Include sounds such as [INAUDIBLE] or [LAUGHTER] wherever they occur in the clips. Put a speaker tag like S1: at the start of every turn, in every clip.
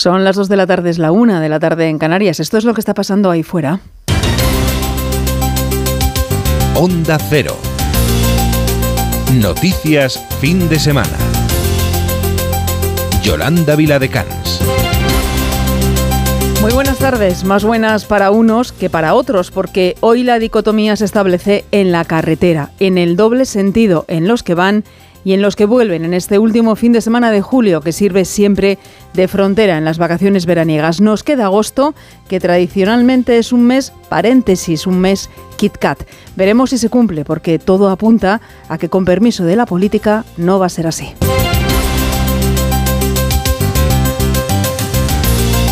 S1: Son las 2 de la tarde, es la 1 de la tarde en Canarias. Esto es lo que está pasando ahí fuera.
S2: Onda Cero. Noticias fin de semana. Yolanda Viladecans.
S1: Muy buenas tardes, más buenas para unos que para otros, porque hoy la dicotomía se establece en la carretera, en el doble sentido, en los que van y en los que vuelven en este último fin de semana de julio, que sirve siempre de frontera en las vacaciones veraniegas. Nos queda agosto, que tradicionalmente es un mes paréntesis, un mes Kit Kat. Veremos si se cumple, porque todo apunta a que con permiso de la política no va a ser así.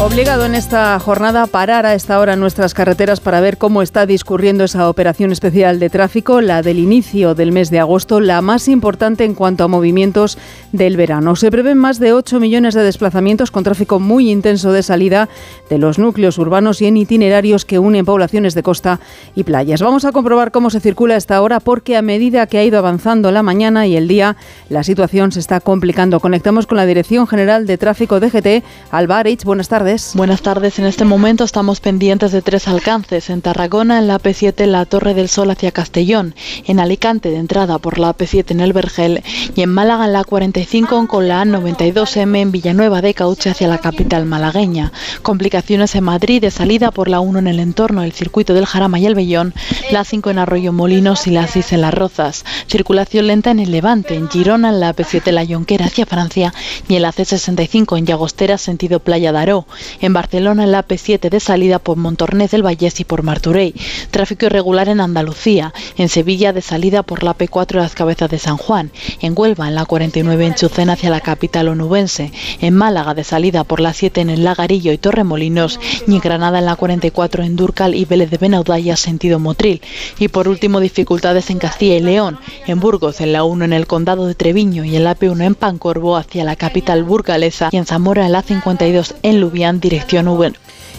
S1: Obligado en esta jornada a parar a esta hora nuestras carreteras para ver cómo está discurriendo esa operación especial de tráfico, la del inicio del mes de agosto, la más importante en cuanto a movimientos del verano. Se prevén más de 8 millones de desplazamientos con tráfico muy intenso de salida de los núcleos urbanos y en itinerarios que unen poblaciones de costa y playas. Vamos a comprobar cómo se circula esta hora porque a medida que ha ido avanzando la mañana y el día, la situación se está complicando. Conectamos con la Dirección General de Tráfico DGT, Alvarez. Buenas tardes.
S3: Buenas tardes. En este momento estamos pendientes de tres alcances. En Tarragona, en la AP7, en la Torre del Sol hacia Castellón. En Alicante, de entrada por la AP7 en el Vergel. Y en Málaga, en la 45, con la A92M en Villanueva de Cauche hacia la capital malagueña. Complicaciones en Madrid, de salida por la 1 en el entorno del circuito del Jarama y el Bellón. La 5 en Arroyo Molinos y la 6 en Las Rozas. Circulación lenta en el Levante. En Girona, en la AP7, la Yonquera hacia Francia. Y en la C65 en Llagostera, sentido Playa Daró en Barcelona en la P7 de salida por Montornés del Vallés y por Marturey. Tráfico irregular en Andalucía, en Sevilla de salida por la P4 Las Cabezas de San Juan, en Huelva en la 49 en Chucena hacia la capital onubense, en Málaga de salida por la 7 en el Lagarillo y Torremolinos. Y en Granada en la 44 en Durcal y Vélez de Benaudalla sentido Motril. Y por último dificultades en Castilla y León, en Burgos en la 1 en el Condado de Treviño y en la P1 en Pancorvo hacia la capital burgalesa. Y en Zamora en la 52 en Lubián dirección V.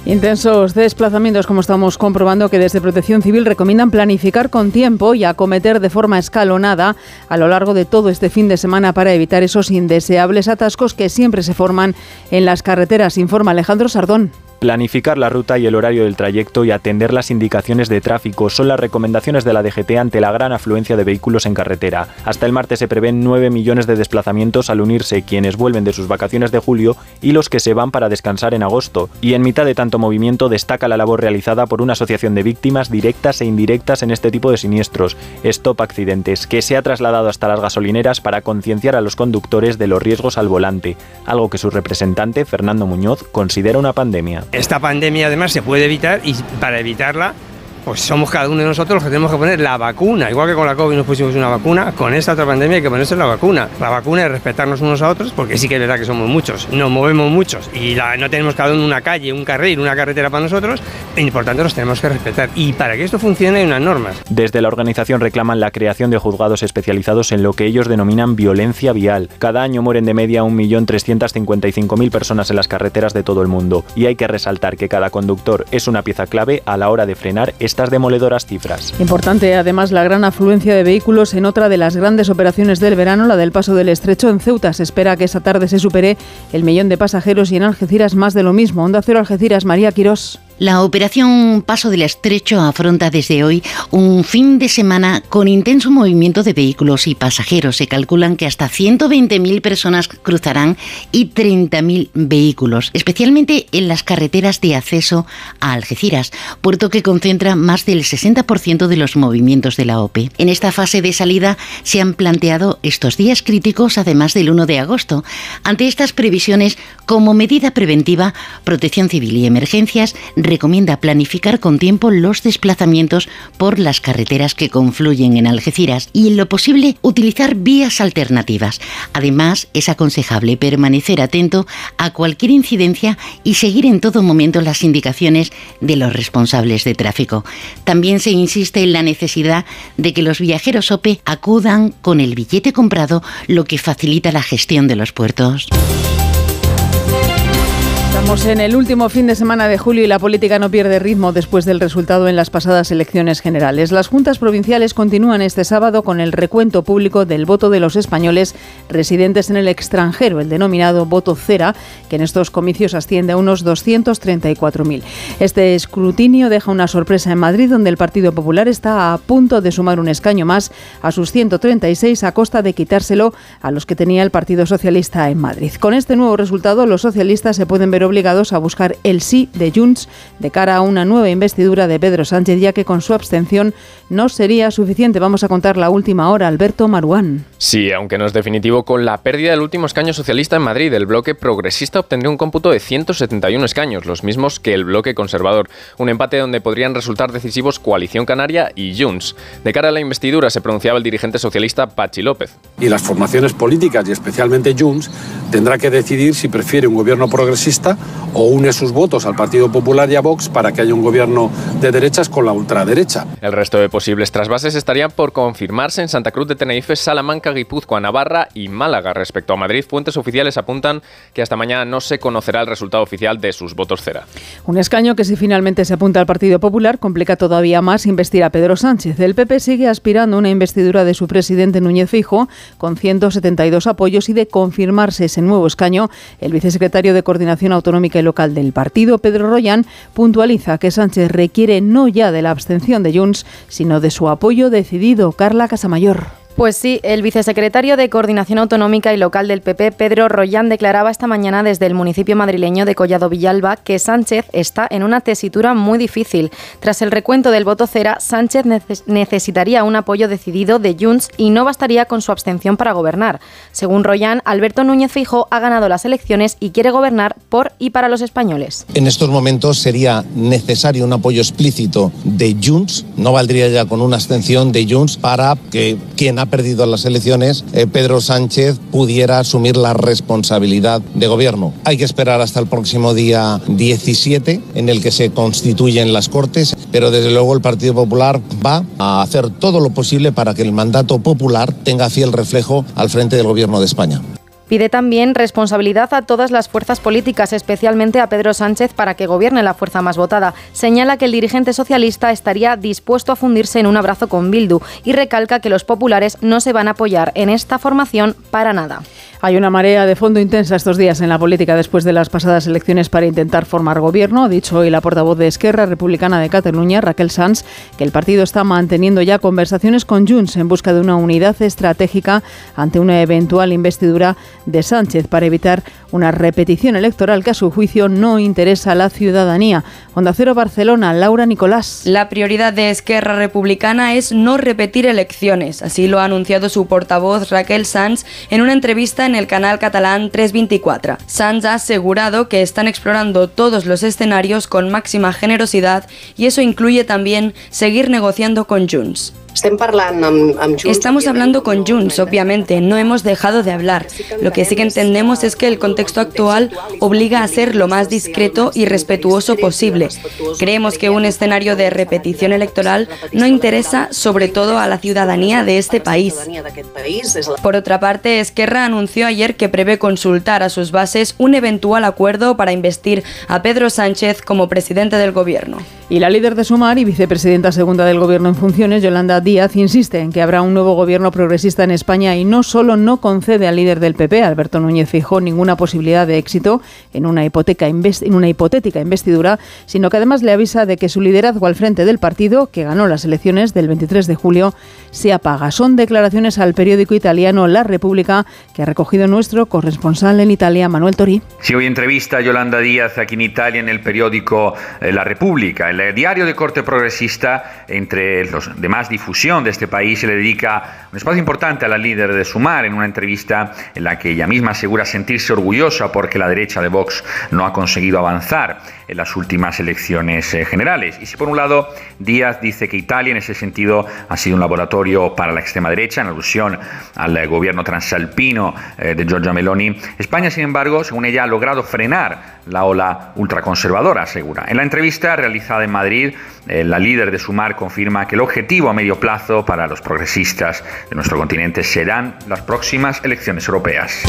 S1: Intensos desplazamientos, como estamos comprobando, que desde Protección Civil recomiendan planificar con tiempo y acometer de forma escalonada a lo largo de todo este fin de semana para evitar esos indeseables atascos que siempre se forman en las carreteras, informa Alejandro Sardón.
S4: Planificar la ruta y el horario del trayecto y atender las indicaciones de tráfico son las recomendaciones de la DGT ante la gran afluencia de vehículos en carretera. Hasta el martes se prevén 9 millones de desplazamientos al unirse quienes vuelven de sus vacaciones de julio y los que se van para descansar en agosto. Y en mitad de tanto movimiento destaca la labor realizada por una asociación de víctimas directas e indirectas en este tipo de siniestros, Stop Accidentes, que se ha trasladado hasta las gasolineras para concienciar a los conductores de los riesgos al volante, algo que su representante, Fernando Muñoz, considera una pandemia.
S5: Esta pandemia además se puede evitar y para evitarla pues somos cada uno de nosotros los que tenemos que poner la vacuna. Igual que con la COVID nos pusimos una vacuna, con esta otra pandemia hay que ponerse la vacuna. La vacuna es respetarnos unos a otros, porque sí que es verdad que somos muchos, nos movemos muchos y no tenemos cada uno una calle, un carril, una carretera para nosotros, y por tanto nos tenemos que respetar. Y para que esto funcione hay unas normas.
S4: Desde la organización reclaman la creación de juzgados especializados en lo que ellos denominan violencia vial. Cada año mueren de media 1.355.000 personas en las carreteras de todo el mundo, y hay que resaltar que cada conductor es una pieza clave a la hora de frenar demoledoras cifras.
S1: Importante además la gran afluencia de vehículos en otra de las grandes operaciones del verano, la del paso del estrecho en Ceuta. Se espera que esa tarde se supere el millón de pasajeros y en Algeciras más de lo mismo. Onda Cero Algeciras, María Quirós.
S6: La operación Paso del Estrecho afronta desde hoy un fin de semana con intenso movimiento de vehículos y pasajeros. Se calculan que hasta 120.000 personas cruzarán y 30.000 vehículos, especialmente en las carreteras de acceso a Algeciras, puerto que concentra más del 60% de los movimientos de la OPE. En esta fase de salida se han planteado estos días críticos, además del 1 de agosto. Ante estas previsiones, como medida preventiva, Protección Civil y Emergencias recomienda planificar con tiempo los desplazamientos por las carreteras que confluyen en Algeciras y en lo posible utilizar vías alternativas. Además, es aconsejable permanecer atento a cualquier incidencia y seguir en todo momento las indicaciones de los responsables de tráfico. También se insiste en la necesidad de que los viajeros OPE acudan con el billete comprado, lo que facilita la gestión de los puertos.
S1: Estamos en el último fin de semana de julio y la política no pierde ritmo después del resultado en las pasadas elecciones generales. Las juntas provinciales continúan este sábado con el recuento público del voto de los españoles residentes en el extranjero, el denominado voto cera, que en estos comicios asciende a unos 234.000. Este escrutinio deja una sorpresa en Madrid, donde el Partido Popular está a punto de sumar un escaño más a sus 136 a costa de quitárselo a los que tenía el Partido Socialista en Madrid. Con este nuevo resultado, los socialistas se pueden ver obligados a buscar el sí de Junts de cara a una nueva investidura de Pedro Sánchez, ya que con su abstención no sería suficiente. Vamos a contar la última hora, Alberto Maruán.
S7: Sí, aunque no es definitivo, con la pérdida del último escaño socialista en Madrid, el bloque progresista obtendría un cómputo de 171 escaños, los mismos que el bloque conservador. Un empate donde podrían resultar decisivos Coalición Canaria y Junts. De cara a la investidura se pronunciaba el dirigente socialista Pachi López.
S8: Y las formaciones políticas, y especialmente Junts, tendrá que decidir si prefiere un gobierno progresista o une sus votos al Partido Popular y a Vox para que haya un gobierno de derechas con la ultraderecha.
S7: El resto de posibles trasvases estarían por confirmarse en Santa Cruz de Tenerife, Salamanca, Guipúzcoa, Navarra y Málaga. Respecto a Madrid, fuentes oficiales apuntan que hasta mañana no se conocerá el resultado oficial de sus votos cera.
S1: Un escaño que si finalmente se apunta al Partido Popular complica todavía más investir a Pedro Sánchez. El PP sigue aspirando a una investidura de su presidente Núñez Fijo con 172 apoyos y de confirmarse ese nuevo escaño, el vicesecretario de Coordinación Autonómica y Local del partido, Pedro Royán, puntualiza que Sánchez requiere no ya de la abstención de Junts, sino de su apoyo decidido. Carla Casamayor.
S9: Pues sí, el vicesecretario de Coordinación Autonómica y Local del PP, Pedro Royán, declaraba esta mañana desde el municipio madrileño de Collado Villalba que Sánchez está en una tesitura muy difícil. Tras el recuento del voto cera, Sánchez necesitaría un apoyo decidido de Junts y no bastaría con su abstención para gobernar. Según Royán, Alberto Núñez Fijo ha ganado las elecciones y quiere gobernar por y para los españoles.
S10: En estos momentos sería necesario un apoyo explícito de Junts, no valdría ya con una abstención de Junts para que quien ha perdido las elecciones, eh, Pedro Sánchez pudiera asumir la responsabilidad de gobierno. Hay que esperar hasta el próximo día 17 en el que se constituyen las Cortes, pero desde luego el Partido Popular va a hacer todo lo posible para que el mandato popular tenga fiel reflejo al frente del gobierno de España.
S9: Pide también responsabilidad a todas las fuerzas políticas, especialmente a Pedro Sánchez, para que gobierne la fuerza más votada. Señala que el dirigente socialista estaría dispuesto a fundirse en un abrazo con Bildu y recalca que los populares no se van a apoyar en esta formación para nada.
S1: Hay una marea de fondo intensa estos días en la política después de las pasadas elecciones para intentar formar gobierno. Ha dicho hoy la portavoz de Esquerra Republicana de Cataluña, Raquel Sanz, que el partido está manteniendo ya conversaciones con Junts en busca de una unidad estratégica ante una eventual investidura de Sánchez para evitar una repetición electoral que a su juicio no interesa a la ciudadanía. Onda Cero Barcelona, Laura Nicolás.
S11: La prioridad de Esquerra Republicana es no repetir elecciones. Así lo ha anunciado su portavoz Raquel Sanz en una entrevista en el canal catalán 324. Sanz ha asegurado que están explorando todos los escenarios con máxima generosidad y eso incluye también seguir negociando con Junts. Estamos hablando con Junts, obviamente, no hemos dejado de hablar. Lo que sí que entendemos es que el contexto actual obliga a ser lo más discreto y respetuoso posible. Creemos que un escenario de repetición electoral no interesa sobre todo a la ciudadanía de este país. Por otra parte, Esquerra anunció ayer que prevé consultar a sus bases un eventual acuerdo para investir a Pedro Sánchez como presidente del gobierno.
S1: Y la líder de Sumar y vicepresidenta segunda del gobierno en funciones, Yolanda Díaz, insiste en que habrá un nuevo gobierno progresista en España y no solo no concede al líder del PP, Alberto Núñez Fijó, ninguna posibilidad de éxito en una, hipoteca en una hipotética investidura, sino que además le avisa de que su liderazgo al frente del partido, que ganó las elecciones del 23 de julio, se apaga. Son declaraciones al periódico italiano La República que ha recogido nuestro corresponsal en Italia, Manuel Tori.
S12: Si hoy entrevista a Yolanda Díaz aquí en Italia en el periódico eh, La República, el diario de corte progresista, entre los demás difusión de este país, se le dedica un espacio importante a la líder de Sumar en una entrevista en la que ella misma asegura sentirse orgullosa porque la derecha de Vox no ha conseguido avanzar en las últimas elecciones eh, generales. Y si por un lado Díaz dice que Italia en ese sentido ha sido un laboratorio para la extrema derecha, en alusión al eh, gobierno transalpino eh, de Giorgia Meloni, España, sin embargo, según ella, ha logrado frenar la ola ultraconservadora, asegura. En la entrevista realizada en Madrid, la líder de Sumar confirma que el objetivo a medio plazo para los progresistas de nuestro continente serán las próximas elecciones europeas.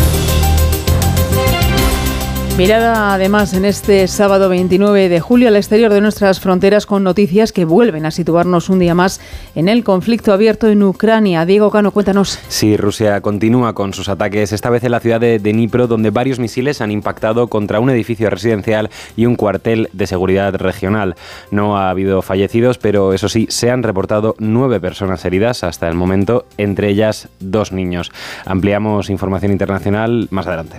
S1: Mirada además en este sábado 29 de julio al exterior de nuestras fronteras con noticias que vuelven a situarnos un día más en el conflicto abierto en Ucrania. Diego Cano, cuéntanos.
S13: Sí, Rusia continúa con sus ataques, esta vez en la ciudad de Dnipro, donde varios misiles han impactado contra un edificio residencial y un cuartel de seguridad regional. No ha habido fallecidos, pero eso sí, se han reportado nueve personas heridas hasta el momento, entre ellas dos niños. Ampliamos información internacional más adelante.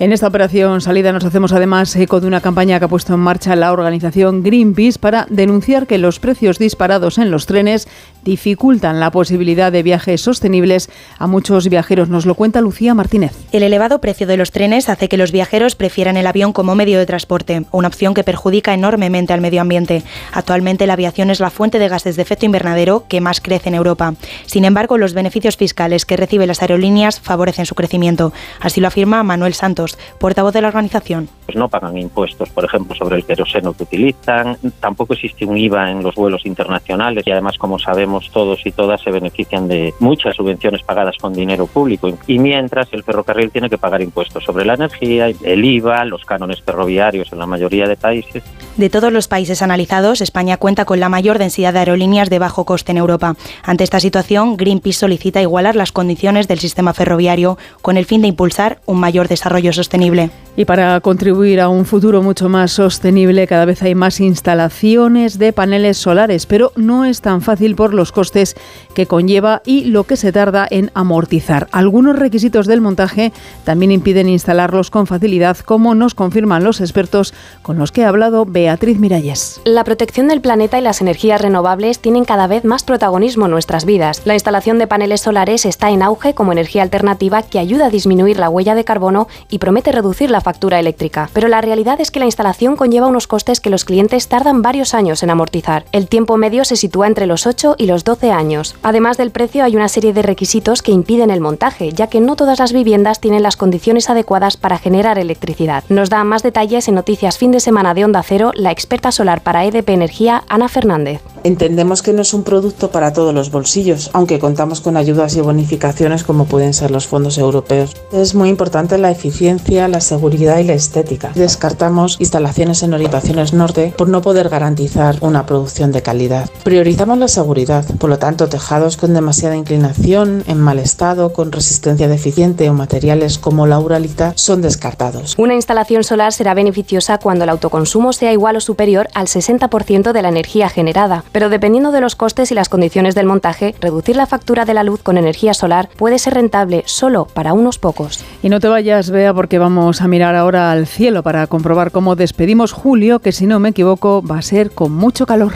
S1: En esta operación salida nos hacemos además eco de una campaña que ha puesto en marcha la organización Greenpeace para denunciar que los precios disparados en los trenes dificultan la posibilidad de viajes sostenibles a muchos viajeros. Nos lo cuenta Lucía Martínez.
S14: El elevado precio de los trenes hace que los viajeros prefieran el avión como medio de transporte, una opción que perjudica enormemente al medio ambiente. Actualmente la aviación es la fuente de gases de efecto invernadero que más crece en Europa. Sin embargo, los beneficios fiscales que reciben las aerolíneas favorecen su crecimiento. Así lo afirma Manuel Santos portavoz de la organización.
S15: Pues no pagan impuestos, por ejemplo, sobre el queroseno que utilizan, tampoco existe un IVA en los vuelos internacionales y además, como sabemos todos y todas, se benefician de muchas subvenciones pagadas con dinero público. Y mientras el ferrocarril tiene que pagar impuestos sobre la energía, el IVA, los cánones ferroviarios en la mayoría de países.
S14: De todos los países analizados, España cuenta con la mayor densidad de aerolíneas de bajo coste en Europa. Ante esta situación, Greenpeace solicita igualar las condiciones del sistema ferroviario con el fin de impulsar un mayor desarrollo sostenible.
S1: Y para contribuir a un futuro mucho más sostenible, cada vez hay más instalaciones de paneles solares, pero no es tan fácil por los costes que conlleva y lo que se tarda en amortizar. Algunos requisitos del montaje también impiden instalarlos con facilidad, como nos confirman los expertos con los que ha hablado Beatriz Miralles.
S16: La protección del planeta y las energías renovables tienen cada vez más protagonismo en nuestras vidas. La instalación de paneles solares está en auge como energía alternativa que ayuda a disminuir la huella de carbono y promete reducir la factura eléctrica. Pero la realidad es que la instalación conlleva unos costes que los clientes tardan varios años en amortizar. El tiempo medio se sitúa entre los 8 y los 12 años. Además del precio, hay una serie de requisitos que impiden el montaje, ya que no todas las viviendas tienen las condiciones adecuadas para generar electricidad. Nos da más detalles en Noticias Fin de Semana de Onda Cero la experta solar para EDP Energía, Ana Fernández.
S17: Entendemos que no es un producto para todos los bolsillos, aunque contamos con ayudas y bonificaciones como pueden ser los fondos europeos. Es muy importante la eficiencia, la seguridad y la estética. Descartamos instalaciones en orientaciones norte por no poder garantizar una producción de calidad. Priorizamos la seguridad, por lo tanto tejados con demasiada inclinación, en mal estado, con resistencia deficiente o materiales como la uralita son descartados.
S16: Una instalación solar será beneficiosa cuando el autoconsumo sea igual o superior al 60% de la energía generada pero dependiendo de los costes y las condiciones del montaje, reducir la factura de la luz con energía solar puede ser rentable solo para unos pocos.
S1: Y no te vayas, Bea, porque vamos a mirar ahora al cielo para comprobar cómo despedimos julio, que si no me equivoco va a ser con mucho calor.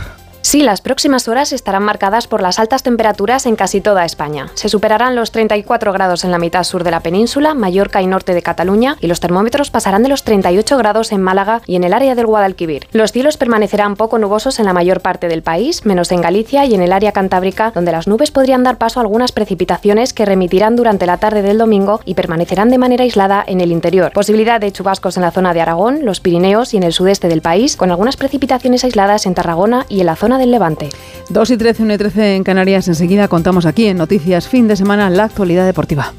S16: Sí, las próximas horas estarán marcadas por las altas temperaturas en casi toda España. Se superarán los 34 grados en la mitad sur de la península, Mallorca y norte de Cataluña, y los termómetros pasarán de los 38 grados en Málaga y en el área del Guadalquivir. Los cielos permanecerán poco nubosos en la mayor parte del país, menos en Galicia y en el área cantábrica, donde las nubes podrían dar paso a algunas precipitaciones que remitirán durante la tarde del domingo y permanecerán de manera aislada en el interior. Posibilidad de chubascos en la zona de Aragón, los Pirineos y en el sudeste del país, con algunas precipitaciones aisladas en Tarragona y en la zona del Levante.
S1: 2 y 13, 1 y 13 en Canarias. Enseguida contamos aquí en Noticias Fin de Semana la actualidad deportiva.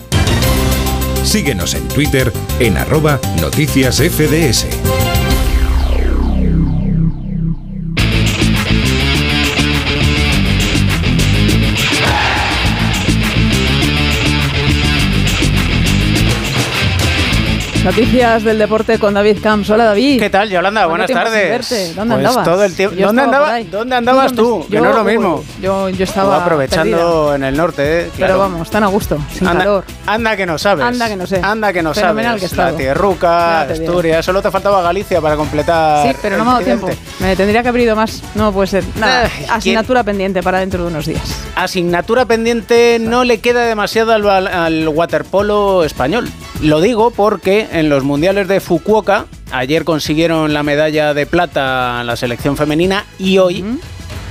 S2: Síguenos en Twitter en arroba noticias
S1: Noticias del deporte con David Camps. Hola David.
S18: ¿Qué tal, Yolanda? Buenas tardes.
S1: Verte? ¿Dónde
S18: pues
S1: andabas?
S18: Todo el tiempo. ¿Dónde, andaba, ¿Dónde andabas tú? que no es lo mismo.
S1: Yo, yo estaba
S18: aprovechando
S1: perdida.
S18: en el norte, ¿eh?
S1: Claro. Pero vamos, tan a gusto, sin
S18: anda,
S1: calor.
S18: Anda que no sabes.
S1: Anda que no sé.
S18: Anda que no
S1: Fenomenal
S18: sabes.
S1: Que
S18: la Tierruca, Asturias. Solo te faltaba Galicia para completar.
S1: Sí, pero no me ha dado tiempo. Me tendría que haber ido más. No puede ser. Nada. Eh, asignatura ¿quién? pendiente para dentro de unos días.
S18: Asignatura pendiente no le queda demasiado al waterpolo español. Lo digo porque en los mundiales de Fukuoka ayer consiguieron la medalla de plata la selección femenina y hoy.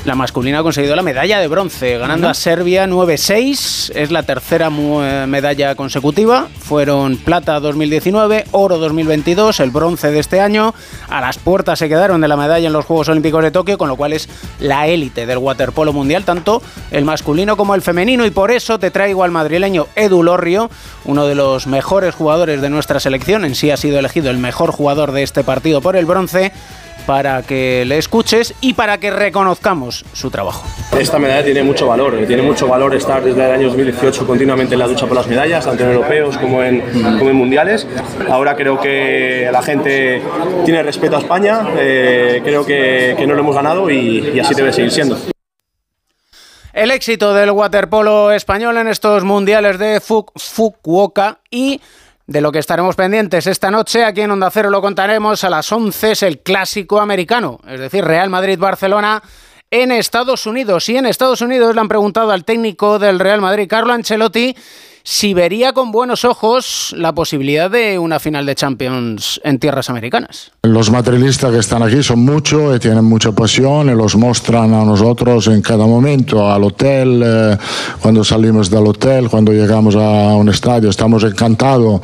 S18: La masculina ha conseguido la medalla de bronce, ganando a Serbia 9-6. Es la tercera eh, medalla consecutiva. Fueron plata 2019, oro 2022, el bronce de este año. A las puertas se quedaron de la medalla en los Juegos Olímpicos de Tokio, con lo cual es la élite del waterpolo mundial, tanto el masculino como el femenino. Y por eso te traigo al madrileño Edu Lorrio, uno de los mejores jugadores de nuestra selección. En sí ha sido elegido el mejor jugador de este partido por el bronce para que le escuches y para que reconozcamos su trabajo.
S19: Esta medalla tiene mucho valor, tiene mucho valor estar desde el año 2018 continuamente en la lucha por las medallas, tanto en europeos como en, como en mundiales. Ahora creo que la gente tiene respeto a España, eh, creo que, que, no lo hemos ganado y, y así debe seguir siendo.
S18: El éxito del waterpolo español en estos mundiales de Fukuoka y de lo que estaremos pendientes esta noche. Aquí en Onda Cero lo contaremos a las 11, es el clásico americano, es decir, Real Madrid-Barcelona en Estados Unidos. Y en Estados Unidos le han preguntado al técnico del Real Madrid, Carlo Ancelotti, si vería con buenos ojos la posibilidad de una final de Champions en tierras americanas.
S20: Los materialistas que están aquí son muchos y tienen mucha pasión y los muestran a nosotros en cada momento, al hotel, eh, cuando salimos del hotel, cuando llegamos a un estadio. Estamos encantados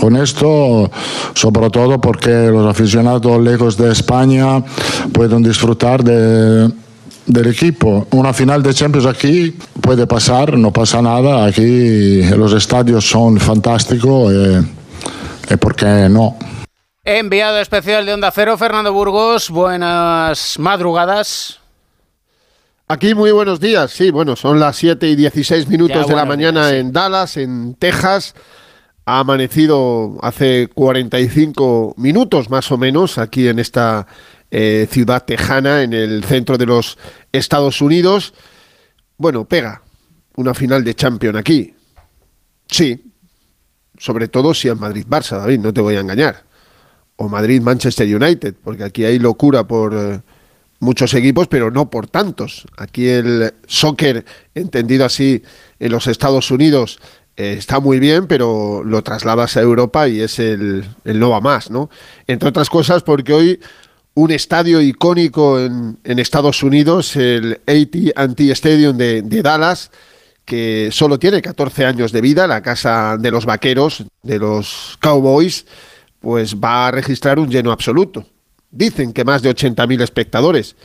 S20: con esto, sobre todo porque los aficionados lejos de España pueden disfrutar de del equipo. Una final de Champions aquí puede pasar, no pasa nada. Aquí los estadios son fantásticos y, y por qué no.
S18: Enviado especial de Onda Cero, Fernando Burgos. Buenas madrugadas.
S21: Aquí muy buenos días, sí, bueno, son las 7 y 16 minutos de la mañana en Dallas, en Texas. Ha amanecido hace 45 minutos más o menos aquí en esta eh, ciudad tejana en el centro de los Estados Unidos. Bueno, pega una final de Champions aquí. Sí, sobre todo si es Madrid-Barça, David, no te voy a engañar. O Madrid-Manchester United, porque aquí hay locura por eh, muchos equipos, pero no por tantos. Aquí el soccer, entendido así en los Estados Unidos, eh, está muy bien, pero lo trasladas a Europa y es el, el no va más, ¿no? Entre otras cosas porque hoy un estadio icónico en, Estados Unidos, el AT&T Stadium de, Dallas, que solo tiene 14 años de vida, la casa de los vaqueros, de los Cowboys, pues va a registrar un lleno absoluto. Dicen que más de 80.000 espectadores,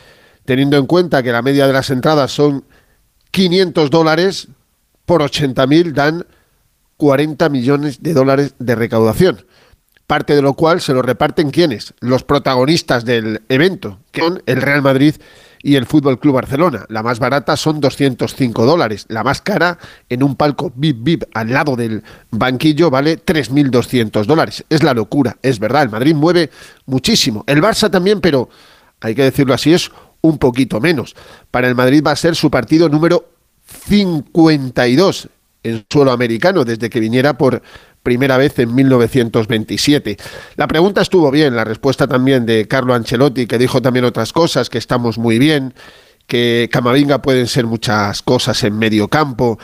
S21: teniendo en cuenta que la media de las entradas son 500 dólares, por 80.000 dan 40 millones de dólares de recaudación parte de lo cual se lo reparten quienes, los protagonistas del evento, que son el Real Madrid y el Fútbol Club Barcelona. La más barata son 205 dólares, la más cara en un palco VIP VIP al lado del banquillo vale 3.200 dólares. Es la locura, es verdad, el Madrid mueve muchísimo, el Barça también, pero hay que decirlo así, es un poquito menos. Para el Madrid va a ser su partido número 52 en suelo americano desde que viniera por primera vez en 1927. La pregunta estuvo bien, la respuesta también de Carlo Ancelotti, que dijo también otras cosas, que estamos muy bien, que Camavinga pueden ser muchas cosas en medio campo,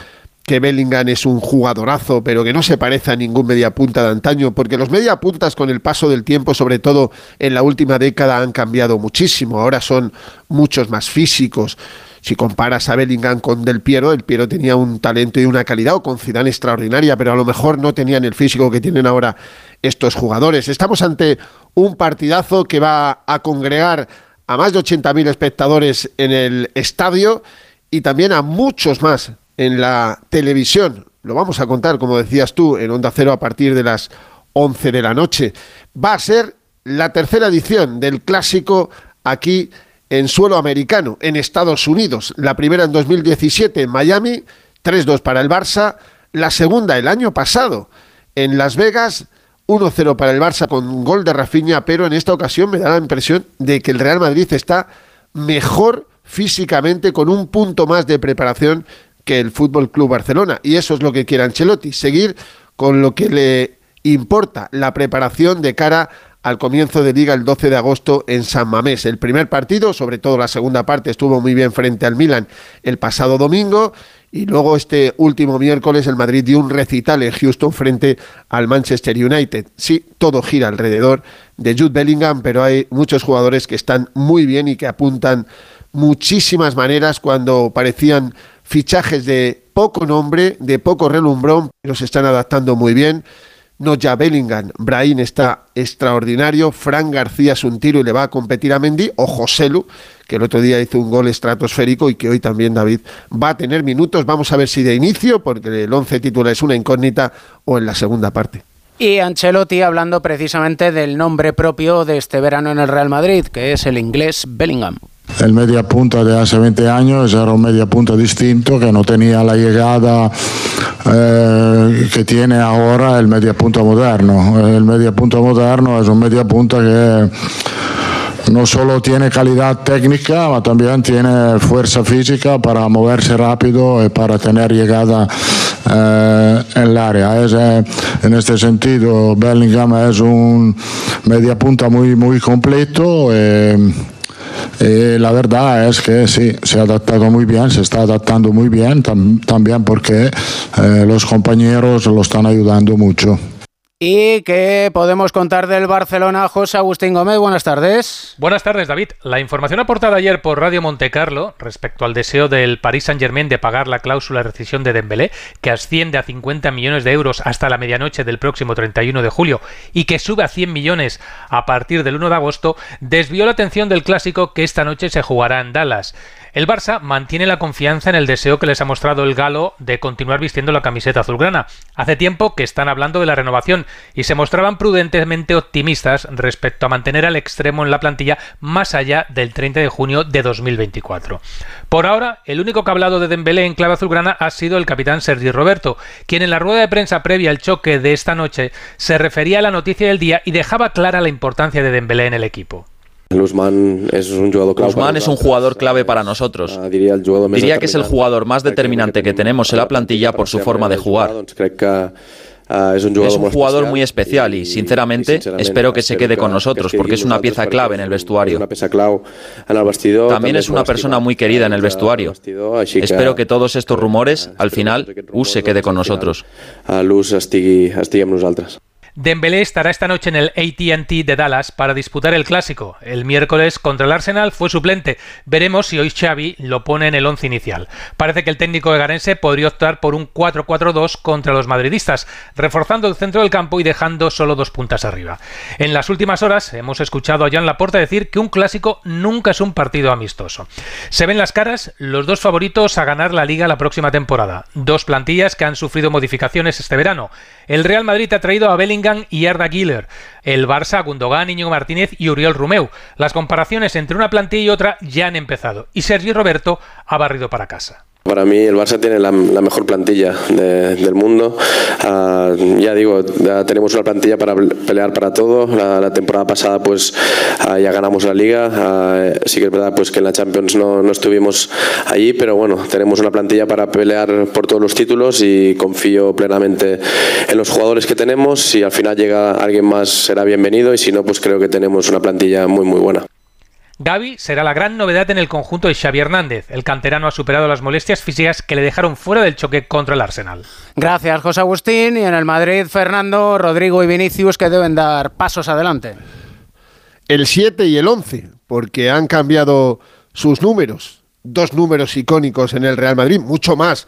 S21: que Bellingham es un jugadorazo, pero que no se parece a ningún mediapunta de antaño, porque los mediapuntas con el paso del tiempo, sobre todo en la última década, han cambiado muchísimo. Ahora son muchos más físicos. Si comparas a Bellingham con Del Piero, Del Piero tenía un talento y una calidad, o con Zidane extraordinaria, pero a lo mejor no tenían el físico que tienen ahora estos jugadores. Estamos ante un partidazo que va a congregar a más de 80.000 espectadores en el estadio y también a muchos más en la televisión. Lo vamos a contar, como decías tú, en Onda Cero a partir de las 11 de la noche. Va a ser la tercera edición del clásico aquí en suelo americano, en Estados Unidos. La primera en 2017 en Miami, 3-2 para el Barça. La segunda el año pasado en Las Vegas, 1-0 para el Barça con gol de Rafinha, pero en esta ocasión me da la impresión de que el Real Madrid está mejor físicamente, con un punto más de preparación que el Fútbol Club Barcelona. Y eso es lo que quiere Ancelotti, seguir con lo que le importa, la preparación de cara al comienzo de liga el 12 de agosto en San Mamés. El primer partido, sobre todo la segunda parte, estuvo muy bien frente al Milan el pasado domingo Y luego este último miércoles el Madrid dio un recital en Houston frente al Manchester United. Sí, todo gira alrededor de Jude Bellingham, pero hay muchos jugadores que están muy bien y que apuntan muchísimas maneras cuando parecían fichajes de poco nombre, de poco relumbrón, pero se están adaptando muy bien. Ya Bellingham, Brahim está extraordinario, Fran García es un tiro y le va a competir a Mendy, o Joselu, que el otro día hizo un gol estratosférico y que hoy también David va a tener minutos. Vamos a ver si de inicio, porque el 11 titular es una incógnita, o en la segunda parte.
S18: Y Ancelotti hablando precisamente del nombre propio de este verano en el Real Madrid, que es el inglés Bellingham.
S20: El media punta de hace 20 años era un media punta distinto que no tenía la llegada eh, que tiene ahora el media punta moderno. El media punta moderno es un media punta que no solo tiene calidad técnica, pero también tiene fuerza física para moverse rápido y para tener llegada eh, en el área. Eh, en este sentido, Bellingham es un media punta muy, muy completo. Eh, la verdad es que sí, se ha adaptado muy bien, se está adaptando muy bien, también porque eh, los compañeros lo están ayudando mucho.
S18: ¿Y qué podemos contar del Barcelona? José Agustín Gómez, buenas tardes.
S22: Buenas tardes, David. La información aportada ayer por Radio Montecarlo respecto al deseo del Paris Saint-Germain de pagar la cláusula de rescisión de Dembélé, que asciende a 50 millones de euros hasta la medianoche del próximo 31 de julio y que sube a 100 millones a partir del 1 de agosto, desvió la atención del clásico que esta noche se jugará en Dallas. El Barça mantiene la confianza en el deseo que les ha mostrado el galo de continuar vistiendo la camiseta azulgrana. Hace tiempo que están hablando de la renovación y se mostraban prudentemente optimistas respecto a mantener al extremo en la plantilla más allá del 30 de junio de 2024. Por ahora, el único que ha hablado de Dembélé en clave azulgrana ha sido el capitán Sergi Roberto, quien en la rueda de prensa previa al choque de esta noche se refería a la noticia del día y dejaba clara la importancia de Dembélé en el equipo.
S23: Guzmán es un jugador clave, es un jugador clave para nosotros. Ah, diría que es el jugador más determinante que tenemos en la plantilla por su forma de jugar. Ah, es un jugador, muy especial y, sinceramente, espero que se quede con nosotros porque es una pieza clave en el vestuario. También es una persona muy querida en el vestuario. Espero que todos estos rumores, al final, Us se quede con nosotros.
S22: Dembélé estará esta noche en el AT&T de Dallas para disputar el clásico. El miércoles contra el Arsenal fue suplente. Veremos si hoy Xavi lo pone en el once inicial. Parece que el técnico de Garense podría optar por un 4-4-2 contra los madridistas, reforzando el centro del campo y dejando solo dos puntas arriba. En las últimas horas hemos escuchado a Jan Laporta decir que un clásico nunca es un partido amistoso. Se ven las caras los dos favoritos a ganar la liga la próxima temporada. Dos plantillas que han sufrido modificaciones este verano. El Real Madrid ha traído a Bellingham y Arda Giller, el Barça Gundogan, Íñigo Martínez y Uriel Rumeu. Las comparaciones entre una plantilla y otra ya han empezado y Sergio Roberto ha barrido para casa.
S23: Para mí el Barça tiene la, mejor plantilla del mundo. Ah, ya digo, tenemos una plantilla para pelear para todo. La, temporada pasada pues ah, ya ganamos la liga. Ah, sí que es verdad pues que en la Champions no, no, estuvimos allí, pero bueno, tenemos una plantilla para pelear por todos los títulos y confío plenamente en los jugadores que tenemos. Si al final llega alguien más será bienvenido y si no pues creo que tenemos una plantilla muy muy buena.
S22: Gaby será la gran novedad en el conjunto de Xavi Hernández. El canterano ha superado las molestias físicas que le dejaron fuera del choque contra el Arsenal.
S18: Gracias, José Agustín. Y en el Madrid, Fernando, Rodrigo y Vinicius que deben dar pasos adelante.
S21: El 7 y el 11, porque han cambiado sus números. Dos números icónicos en el Real Madrid, mucho más.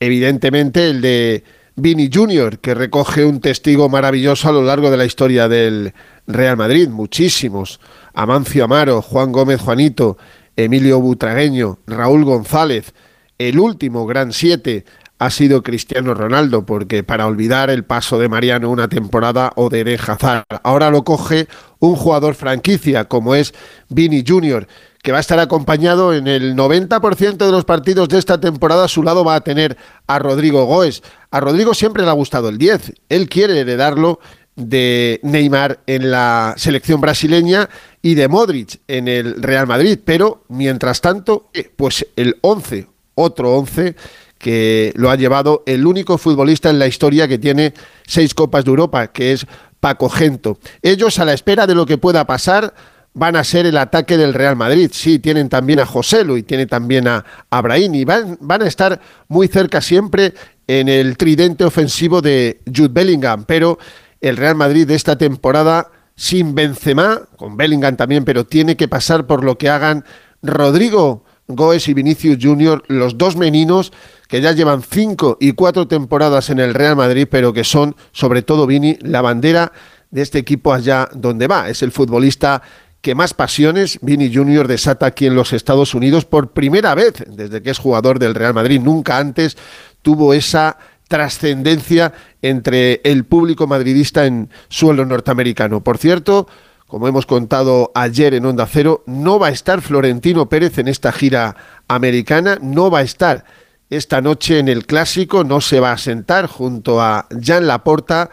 S21: Evidentemente el de Vini Junior, que recoge un testigo maravilloso a lo largo de la historia del Real Madrid. Muchísimos Amancio Amaro, Juan Gómez Juanito, Emilio Butragueño, Raúl González. El último gran siete ha sido Cristiano Ronaldo, porque para olvidar el paso de Mariano una temporada o de Eden Hazard, ahora lo coge un jugador franquicia como es Vini Junior, que va a estar acompañado en el 90% de los partidos de esta temporada. A su lado va a tener a Rodrigo Goes. A Rodrigo siempre le ha gustado el 10. Él quiere heredarlo de Neymar en la selección brasileña y de Modric en el Real Madrid. Pero, mientras tanto, eh, pues el 11, otro 11 que lo ha llevado el único futbolista en la historia que tiene seis Copas de Europa, que es Paco Gento. Ellos a la espera de lo que pueda pasar van a ser el ataque del Real Madrid. Sí, tienen también a José y tienen también a, Abraham y van, van a estar muy cerca siempre en el tridente ofensivo de Jude Bellingham, pero el Real Madrid de esta temporada sin Benzema, con Bellingham también, pero tiene que pasar por lo que hagan Rodrigo Goes y Vinicius Junior, los dos meninos que ya llevan cinco y cuatro temporadas en el Real Madrid, pero que son, sobre todo Vini, la bandera de este equipo allá donde va. Es el futbolista que más pasiones Vini Junior desata aquí en los Estados Unidos por primera vez desde que es jugador del Real Madrid. Nunca antes tuvo esa trascendencia entre el público madridista en suelo norteamericano. Por cierto, como hemos contado ayer en Onda Cero, no va a estar Florentino Pérez en esta gira americana, no va a estar esta noche en el clásico, no se va a sentar junto a Jan Laporta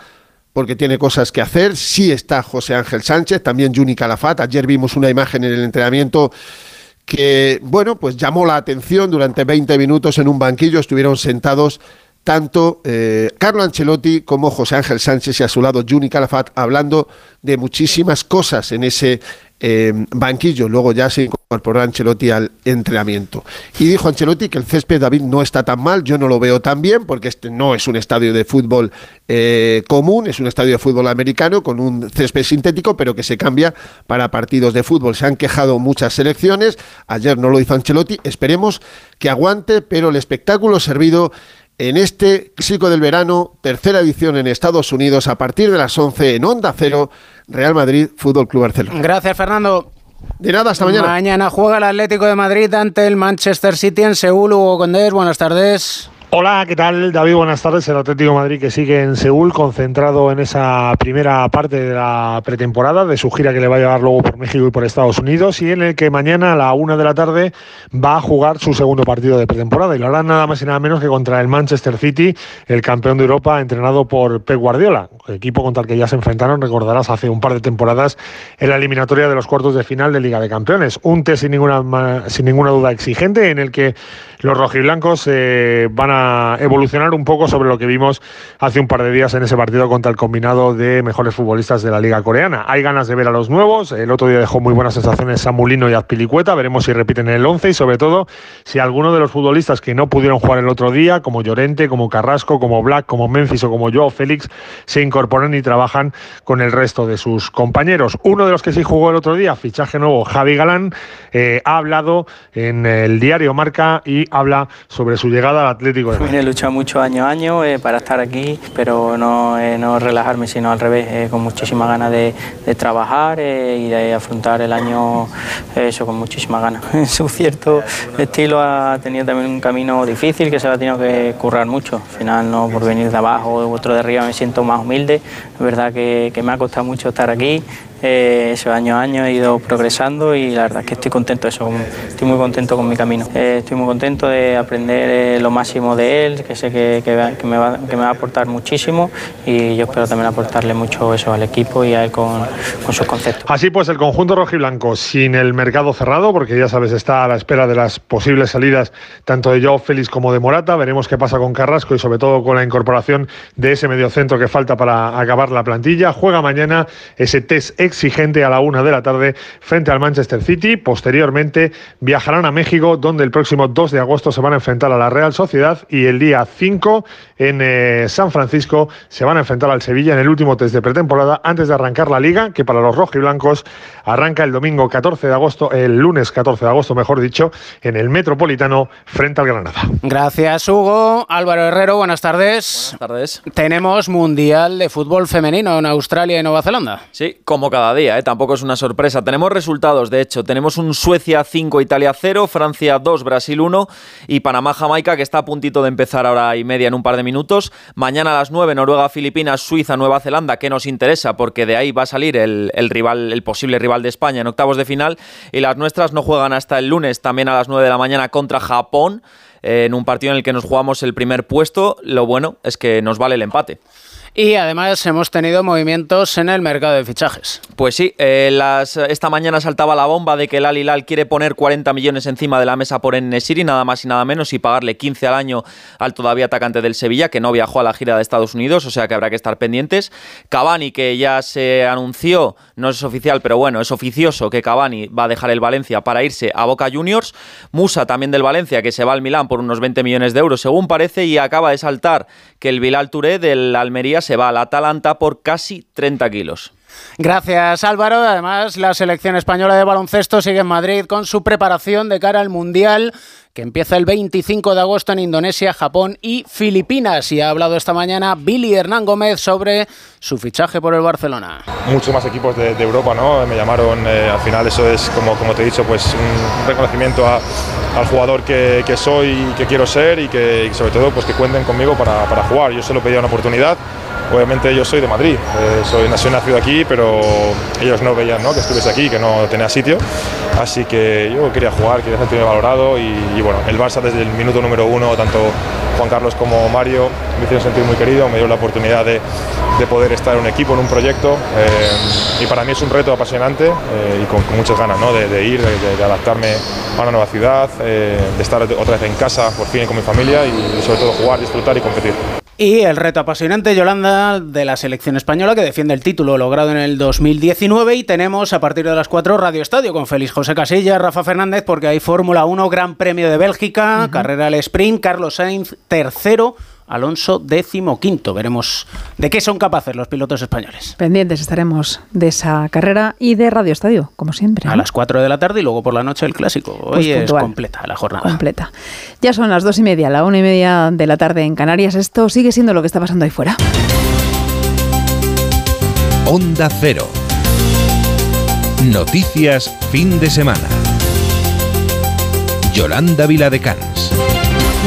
S21: porque tiene cosas que hacer. Sí está José Ángel Sánchez, también Juni Calafat. Ayer vimos una imagen en el entrenamiento que, bueno, pues llamó la atención. Durante 20 minutos en un banquillo estuvieron sentados tanto eh, Carlo Ancelotti como José Ángel Sánchez y a su lado Juni Calafat hablando de muchísimas cosas en ese eh, banquillo. Luego ya se incorporó Ancelotti al entrenamiento. Y dijo Ancelotti que el césped David no está tan mal, yo no lo veo tan bien, porque este no es un estadio de fútbol eh, común, es un estadio de fútbol americano con un césped sintético, pero que se cambia para partidos de fútbol. Se han quejado muchas selecciones, ayer no lo hizo Ancelotti, esperemos que aguante, pero el espectáculo servido en este ciclo del verano, tercera edición en Estados Unidos, a partir de las 11 en Onda Cero, Real Madrid, Fútbol Club Barcelona.
S18: Gracias, Fernando.
S21: De nada, hasta mañana.
S18: Mañana juega el Atlético de Madrid ante el Manchester City en Seúl. Hugo Condés, buenas tardes.
S24: Hola, ¿qué tal? David, buenas tardes. El Atlético Madrid que sigue en Seúl, concentrado en esa primera parte de la pretemporada, de su gira que le va a llevar luego por México y por Estados Unidos, y en el que mañana a la una de la tarde va a jugar su segundo partido de pretemporada. Y lo hará nada más y nada menos que contra el Manchester City, el campeón de Europa, entrenado por Pep Guardiola, equipo contra el que ya se enfrentaron, recordarás, hace un par de temporadas en la eliminatoria de los cuartos de final de Liga de Campeones. Un test sin ninguna, sin ninguna duda exigente, en el que los rojiblancos eh, van a evolucionar un poco sobre lo que vimos hace un par de días en ese partido contra el combinado de mejores futbolistas de la liga coreana. Hay ganas de ver a los nuevos, el otro día dejó muy buenas sensaciones Samulino y Azpilicueta, veremos si repiten el 11 y sobre todo si alguno de los futbolistas que no pudieron jugar el otro día, como Llorente, como Carrasco, como Black, como Memphis o como Joao Félix, se incorporan y trabajan con el resto de sus compañeros. Uno de los que sí jugó el otro día, fichaje nuevo, Javi Galán, eh, ha hablado en el diario Marca y habla sobre su llegada al Atlético
S25: Vine a luchar mucho año a año eh, para estar aquí, pero no, eh, no relajarme, sino al revés, eh, con muchísimas ganas de, trabajar y de afrontar el año eso con muchísimas ganas. En [LAUGHS] su cierto estilo ha tenido también un camino difícil que se ha tenido que currar mucho. Al final, no por venir de abajo o otro de arriba, me siento más humilde. Es verdad que me ha costado mucho estar aquí eh, eso año a año he ido progresando y la verdad es que estoy contento eso, estoy muy contento con mi camino. Eh, estoy muy contento de aprender eh, lo máximo de él, que sé que, que, me va, que, me va, a aportar muchísimo y yo espero también aportarle mucho eso al equipo y a él con, con sus conceptos.
S24: Así pues, el conjunto rojiblanco sin el mercado cerrado, porque ya sabes, está a la espera de las posibles salidas tanto de Joao Félix como de Morata. Veremos qué pasa con Carrasco y sobre todo con la incorporación de ese mediocentro que falta para acabar la plantilla. Juega mañana ese test exigente a la una de la tarde frente al Manchester City. Posteriormente viajarán a México, donde el próximo 2 de agosto se van a enfrentar a la Real Sociedad y el día 5 en eh, San Francisco se van a enfrentar al Sevilla en el último test de pretemporada antes de arrancar la liga, que para los rojiblancos arranca el domingo 14 de agosto, el lunes 14 de agosto, mejor dicho, en el Metropolitano frente al Granada.
S18: Gracias, Hugo. Álvaro Herrero, buenas tardes.
S23: Buenas tardes.
S18: Tenemos Mundial de Fútbol Femenino en Australia y Nueva Zelanda.
S23: Sí, como cada día, ¿eh? tampoco es una sorpresa. Tenemos resultados, de hecho, tenemos un Suecia 5, Italia 0, Francia 2, Brasil 1 y Panamá-Jamaica que está a puntito de empezar ahora y media en un par de minutos. Mañana a las 9, Noruega, Filipinas, Suiza, Nueva Zelanda, que nos interesa porque de ahí va a salir el, el rival, el posible rival de España en octavos de final. Y las nuestras no juegan hasta el lunes, también a las 9 de la mañana contra Japón, en un partido en el que nos jugamos el primer puesto. Lo bueno es que nos vale el empate.
S18: Y además hemos tenido movimientos en el mercado de fichajes.
S23: Pues sí, eh, esta mañana saltaba la bomba de que el Al quiere poner 40 millones encima de la mesa por Enesiri, nada más y nada menos, y pagarle 15 al año al todavía atacante del Sevilla, que no viajó a la gira de Estados Unidos, o sea que habrá que estar pendientes. Cavani, que ya se anunció, no es oficial, pero bueno, es oficioso que Cavani va a dejar el Valencia para irse a Boca Juniors. Musa también del Valencia, que se va al Milán por unos 20 millones de euros, según parece, y acaba de saltar que el Bilal Touré del Almería se va al Atalanta por casi 30 kilos.
S18: Gracias Álvaro. Además, la selección española de baloncesto sigue en Madrid con su preparación de cara al Mundial que empieza el 25 de agosto en Indonesia, Japón y Filipinas. Y ha hablado esta mañana Billy Hernán Gómez sobre su fichaje por el Barcelona.
S26: Muchos más equipos de, Europa, ¿no? Me llamaron, eh, al final eso es, como, como te he dicho, pues un reconocimiento al jugador que, soy y que quiero ser y que sobre todo pues que cuenten conmigo para, para jugar. Yo solo pedía una oportunidad Obviamente yo soy de Madrid, eh, soy nací nacido aquí, pero ellos no veían ¿no? que estuviese aquí, que no tenía sitio. Así que yo quería jugar, quería sentirme valorado y, bueno, el Barça desde el minuto número uno, tanto Juan Carlos como Mario me hicieron sentir muy querido, me dio la oportunidad de, de poder estar en un equipo, en un proyecto eh, y para mí es un reto apasionante eh, y con, muchas ganas ¿no? de, ir, de, adaptarme a una nueva ciudad, de estar otra vez en casa por fin con mi familia y sobre todo jugar, disfrutar y competir.
S18: Y el reto apasionante, Yolanda, de la selección española que defiende el título logrado en el 2019 y tenemos a partir de las 4 Radio Estadio con Félix José Casilla, Rafa Fernández, porque hay Fórmula 1, Gran Premio de Bélgica, carrera al sprint, Carlos Sainz tercero Alonso quinto. Veremos de qué son capaces los pilotos españoles.
S1: Pendientes estaremos de esa carrera y de Radio Estadio, como siempre.
S18: A las 4 de la tarde y luego por la noche el clásico. Hoy pues es completa la jornada.
S1: Completa. Ya son las dos y media, la una y media de la tarde en Canarias. Esto sigue siendo lo que está pasando ahí fuera.
S2: Onda Cero. Noticias fin de semana. Yolanda Viladecans.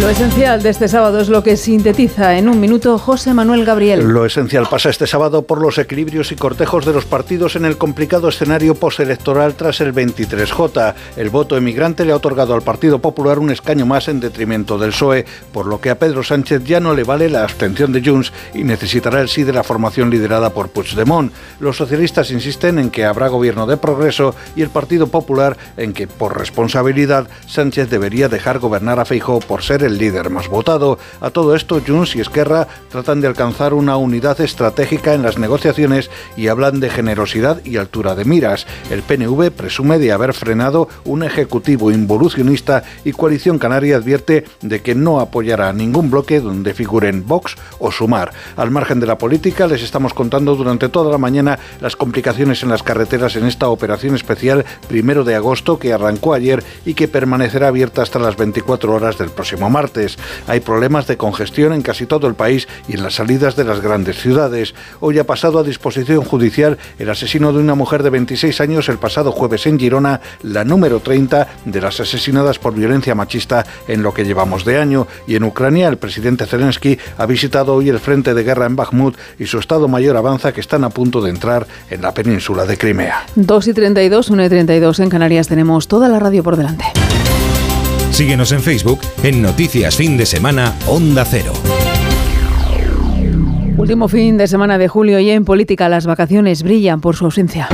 S1: Lo esencial de este sábado es lo que sintetiza en un minuto José Manuel Gabriel.
S27: Lo esencial pasa este sábado por los equilibrios y cortejos de los partidos en el complicado escenario postelectoral tras el 23J. El voto emigrante le ha otorgado al Partido Popular un escaño más en detrimento del PSOE, por lo que a Pedro Sánchez ya no le vale la abstención de Junts y necesitará el sí de la formación liderada por Puigdemont. Los socialistas insisten en que habrá gobierno de progreso y el Partido Popular en que, por responsabilidad, Sánchez debería dejar gobernar a Feijóo por ser el líder más votado. A todo esto, Junts y Esquerra tratan de alcanzar una unidad estratégica en las negociaciones y hablan de generosidad y altura de miras. El PNV presume de haber frenado un ejecutivo involucionista y Coalición Canaria advierte de que no apoyará ningún bloque donde figuren Vox o Sumar. Al margen de la política, les estamos contando durante toda la mañana las complicaciones en las carreteras en esta operación especial primero de agosto que arrancó ayer y que permanecerá abierta hasta las 24 horas del próximo martes. Hay problemas de congestión en casi todo el país y en las salidas de las grandes ciudades. Hoy ha pasado a disposición judicial el asesino de una mujer de 26 años el pasado jueves en Girona, la número 30 de las asesinadas por violencia machista en lo que llevamos de año. Y en Ucrania, el presidente Zelensky ha visitado hoy el frente de guerra en Bakhmut y su Estado Mayor avanza que están a punto de entrar en la península de Crimea.
S1: 2 y 32, 1 y 32 en Canarias tenemos toda la radio por delante.
S2: Síguenos en Facebook en Noticias Fin de Semana Onda Cero.
S1: Último fin de semana de julio y en política las vacaciones brillan por su ausencia.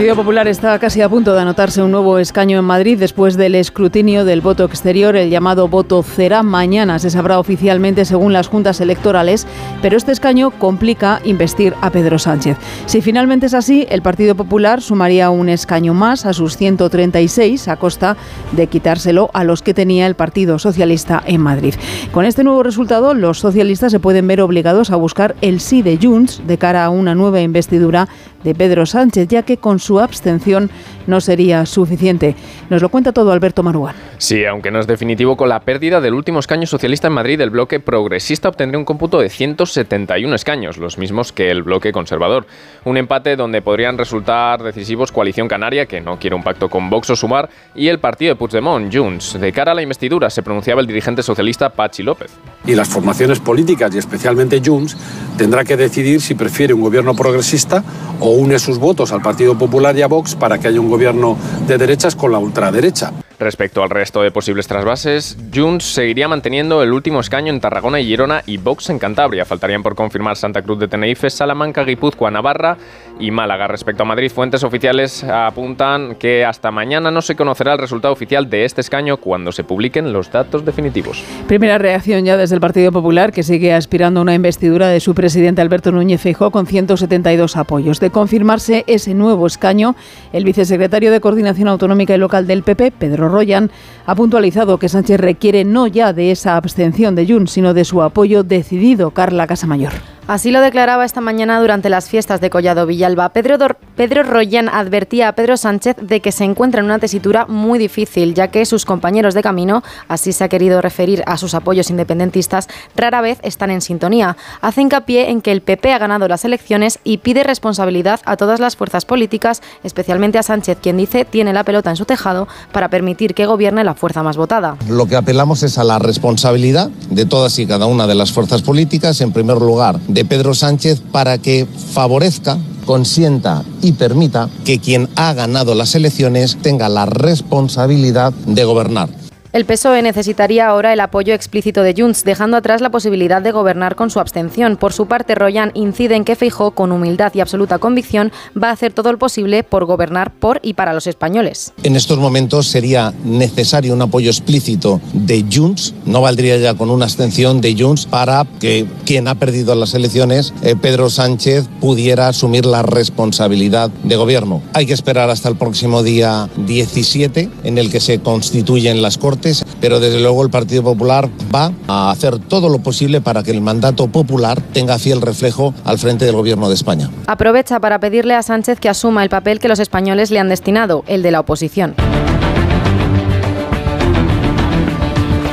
S1: Partido Popular está casi a punto de anotarse un nuevo escaño en Madrid después del escrutinio del voto exterior, el llamado voto cera. Mañana se sabrá oficialmente según las juntas electorales, pero este escaño complica investir a Pedro Sánchez. Si finalmente es así, el Partido Popular sumaría un escaño más a sus 136 a costa de quitárselo a los que tenía el Partido Socialista en Madrid. Con este nuevo resultado, los socialistas se pueden ver obligados a buscar el sí de Junts de cara a una nueva investidura de Pedro Sánchez, ya que con su abstención no sería suficiente. Nos lo cuenta todo Alberto Maruán.
S7: Sí, aunque no es definitivo, con la pérdida del último escaño socialista en Madrid, el bloque progresista obtendría un cómputo de 171 escaños, los mismos que el bloque conservador. Un empate donde podrían resultar decisivos Coalición Canaria, que no quiere un pacto con Vox o Sumar, y el partido de Puigdemont, Junts. De cara a la investidura, se pronunciaba el dirigente socialista Pachi López.
S28: Y las formaciones políticas, y especialmente Junts, tendrá que decidir si prefiere un gobierno progresista o une sus votos al Partido Popular y a Vox para que haya un gobierno de derechas con la ultraderecha.
S7: Respecto al resto de posibles trasvases, Junts seguiría manteniendo el último escaño en Tarragona y Girona y Vox en Cantabria. Faltarían por confirmar Santa Cruz de Tenerife, Salamanca, Guipúzcoa, Navarra y Málaga. Respecto a Madrid, fuentes oficiales apuntan que hasta mañana no se conocerá el resultado oficial de este escaño cuando se publiquen los datos definitivos.
S1: Primera reacción ya desde el Partido Popular, que sigue aspirando a una investidura de su presidente Alberto Núñez Feijóo con 172 apoyos. De confirmarse ese nuevo escaño, el vicesecretario de Coordinación Autonómica y Local del PP, Pedro Royan, ha puntualizado que Sánchez requiere no ya de esa abstención de Junts, sino de su apoyo decidido. Carla Casamayor.
S9: Así lo declaraba esta mañana durante las fiestas de Collado Villalba. Pedro, Pedro Royan advertía a Pedro Sánchez de que se encuentra en una tesitura muy difícil, ya que sus compañeros de camino, así se ha querido referir a sus apoyos independentistas, rara vez están en sintonía. Hace hincapié en que el PP ha ganado las elecciones y pide responsabilidad a todas las fuerzas políticas, especialmente a Sánchez, quien dice tiene la pelota en su tejado para permitir que gobierne la fuerza más votada.
S10: Lo que apelamos es a la responsabilidad de todas y cada una de las fuerzas políticas, en primer lugar, de Pedro Sánchez para que favorezca consienta y permita que quien ha ganado las elecciones tenga la responsabilidad de gobernar.
S9: El PSOE necesitaría ahora el apoyo explícito de Junts, dejando atrás la posibilidad de gobernar con su abstención. Por su parte, Royan incide en que Feijó, con humildad y absoluta convicción, va a hacer todo lo posible por gobernar por y para los españoles.
S10: En estos momentos sería necesario un apoyo explícito de Junts, no valdría ya con una abstención de Junts para que quien ha perdido las elecciones, eh, Pedro Sánchez, pudiera asumir la responsabilidad de gobierno. Hay que esperar hasta el próximo día 17, en el que se constituyen las Cortes pero desde luego el Partido Popular va a hacer todo lo posible para que el mandato popular tenga fiel reflejo al frente del Gobierno de España.
S9: Aprovecha para pedirle a Sánchez que asuma el papel que los españoles le han destinado, el de la oposición.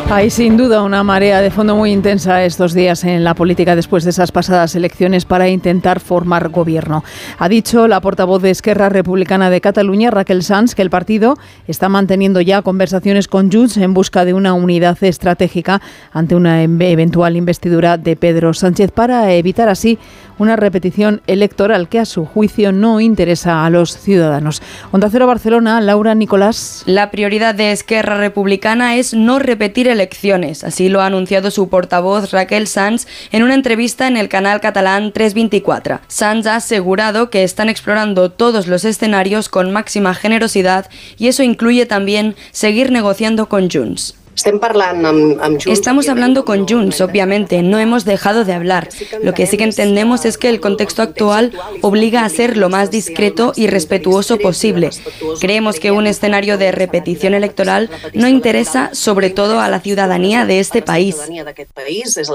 S1: Hay sin duda una marea de fondo muy intensa estos días en la política después de esas pasadas elecciones para intentar formar gobierno. Ha dicho la portavoz de Esquerra Republicana de Cataluña, Raquel Sanz, que el partido está manteniendo ya conversaciones con Junts en busca de una unidad estratégica ante una eventual investidura de Pedro Sánchez para evitar así una repetición electoral que a su juicio no interesa a los ciudadanos. Onda Cero Barcelona, Laura Nicolás.
S11: La prioridad de Esquerra Republicana es no repetir así lo ha anunciado su portavoz Raquel Sanz en una entrevista en el canal catalán 324. Sanz ha asegurado que están explorando todos los escenarios con máxima generosidad y eso incluye también seguir negociando con Junts.
S29: Estamos hablando con Junts, obviamente, no hemos dejado de hablar. Lo que sí que entendemos es que el contexto actual obliga a ser lo más discreto y respetuoso posible. Creemos que un escenario de repetición electoral no interesa sobre todo a la ciudadanía de este país.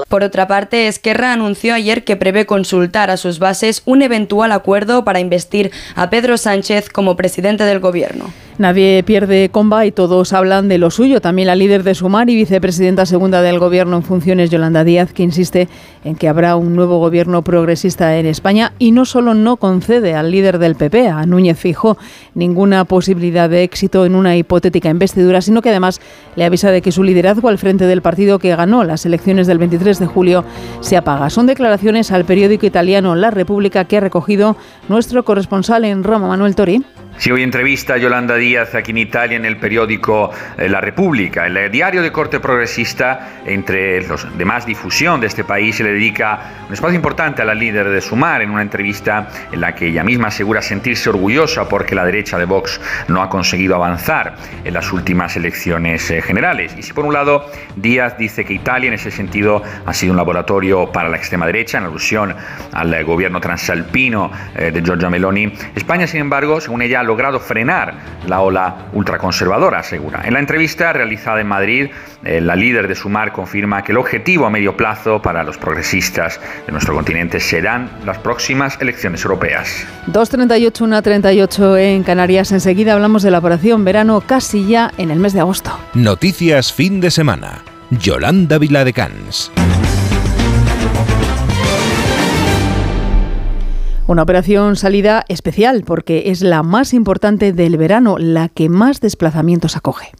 S29: Por otra parte, Esquerra anunció ayer que prevé consultar a sus bases un eventual acuerdo para investir a Pedro Sánchez como presidente del gobierno.
S1: Nadie pierde comba y todos hablan de lo suyo. También la líder de Sumar y vicepresidenta segunda del Gobierno en funciones, Yolanda Díaz, que insiste en que habrá un nuevo gobierno progresista en España y no solo no concede al líder del PP, a Núñez Fijo, ninguna posibilidad de éxito en una hipotética investidura, sino que además le avisa de que su liderazgo al frente del partido que ganó las elecciones del 23 de julio se apaga. Son declaraciones al periódico italiano La República que ha recogido nuestro corresponsal en Roma, Manuel Tori.
S12: Si hoy entrevista a Yolanda Díaz aquí en Italia en el periódico eh, La República, el diario de corte progresista, entre los de más difusión de este país, se le dedica un espacio importante a la líder de Sumar en una entrevista en la que ella misma asegura sentirse orgullosa porque la derecha de Vox no ha conseguido avanzar en las últimas elecciones eh, generales. Y si por un lado Díaz dice que Italia en ese sentido ha sido un laboratorio para la extrema derecha, en alusión al eh, gobierno transalpino de Giorgia Meloni, España sin embargo, según ella, ha logrado frenar la ola ultraconservadora, asegura. En la entrevista realizada en Madrid, eh, la líder de Sumar confirma que el objetivo a medio plazo para los progresistas de nuestro continente serán las próximas elecciones europeas.
S1: 2.38, 1.38 en Canarias. Enseguida hablamos de la operación verano casi ya en el mes de agosto.
S2: Noticias fin de semana. Yolanda Viladecans.
S1: Una operación salida especial porque es la más importante del verano, la que más desplazamientos acoge.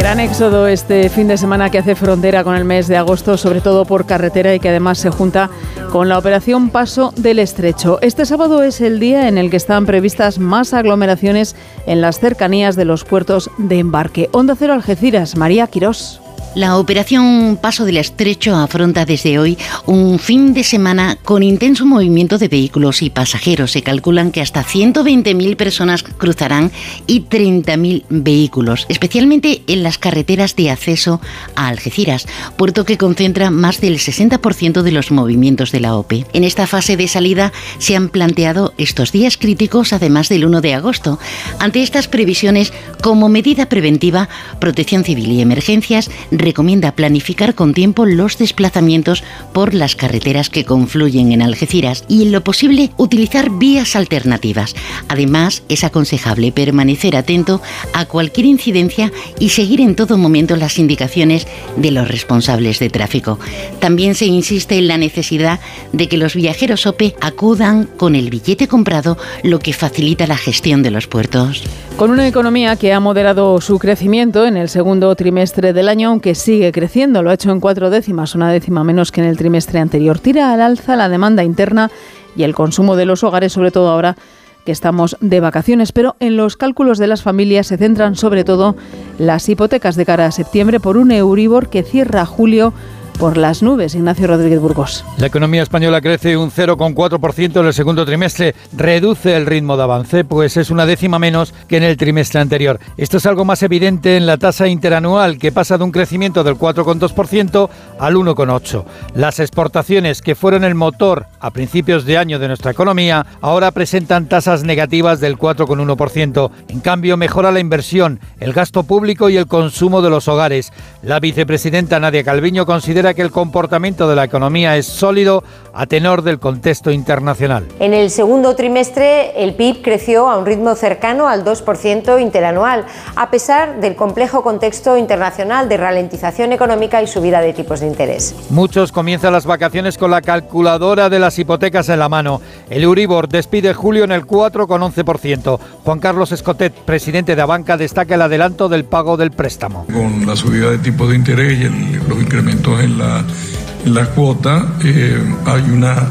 S1: Gran éxodo este fin de semana que hace frontera con el mes de agosto, sobre todo por carretera y que además se junta con la operación Paso del Estrecho. Este sábado es el día en el que están previstas más aglomeraciones en las cercanías de los puertos de embarque. Onda Cero Algeciras, María Quirós.
S6: La operación Paso del Estrecho afronta desde hoy un fin de semana con intenso movimiento de vehículos y pasajeros. Se calculan que hasta 120.000 personas cruzarán y 30.000 vehículos, especialmente en las carreteras de acceso a Algeciras, puerto que concentra más del 60% de los movimientos de la OPE. En esta fase de salida se han planteado estos días críticos, además del 1 de agosto. Ante estas previsiones, como medida preventiva, Protección Civil y Emergencias recomienda planificar con tiempo los desplazamientos por las carreteras que confluyen en Algeciras y en lo posible utilizar vías alternativas. Además, es aconsejable permanecer atento a cualquier incidencia y seguir en todo momento las indicaciones de los responsables de tráfico. También se insiste en la necesidad de que los viajeros OPE acudan con el billete comprado, lo que facilita la gestión de los puertos.
S1: Con una economía que ha moderado su crecimiento en el segundo trimestre del año, aunque sigue creciendo, lo ha hecho en cuatro décimas, una décima menos que en el trimestre anterior. Tira al alza la demanda interna y el consumo de los hogares, sobre todo ahora que estamos de vacaciones, pero en los cálculos de las familias se centran sobre todo las hipotecas de cara a septiembre por un Euribor que cierra julio por las nubes. Ignacio Rodríguez Burgos.
S30: La economía española crece un 0,4% en el segundo trimestre. Reduce el ritmo de avance, pues es una décima menos que en el trimestre anterior. Esto es algo más evidente en la tasa interanual, que pasa de un crecimiento del 4,2% al 1,8%. Las exportaciones, que fueron el motor a principios de año de nuestra economía, ahora presentan tasas negativas del 4,1%. En cambio, mejora la inversión, el gasto público y el consumo de los hogares. La vicepresidenta Nadia Calviño considera que el comportamiento de la economía es sólido a tenor del contexto internacional.
S31: En el segundo trimestre el PIB creció a un ritmo cercano al 2% interanual, a pesar del complejo contexto internacional de ralentización económica y subida de tipos de interés.
S30: Muchos comienzan las vacaciones con la calculadora de las hipotecas en la mano. El Euribor despide julio en el 4,11%. Juan Carlos Escotet, presidente de Abanca, destaca el adelanto del pago del préstamo.
S28: Con la subida de tipos de interés y los incrementos en la, cuota, eh, hay una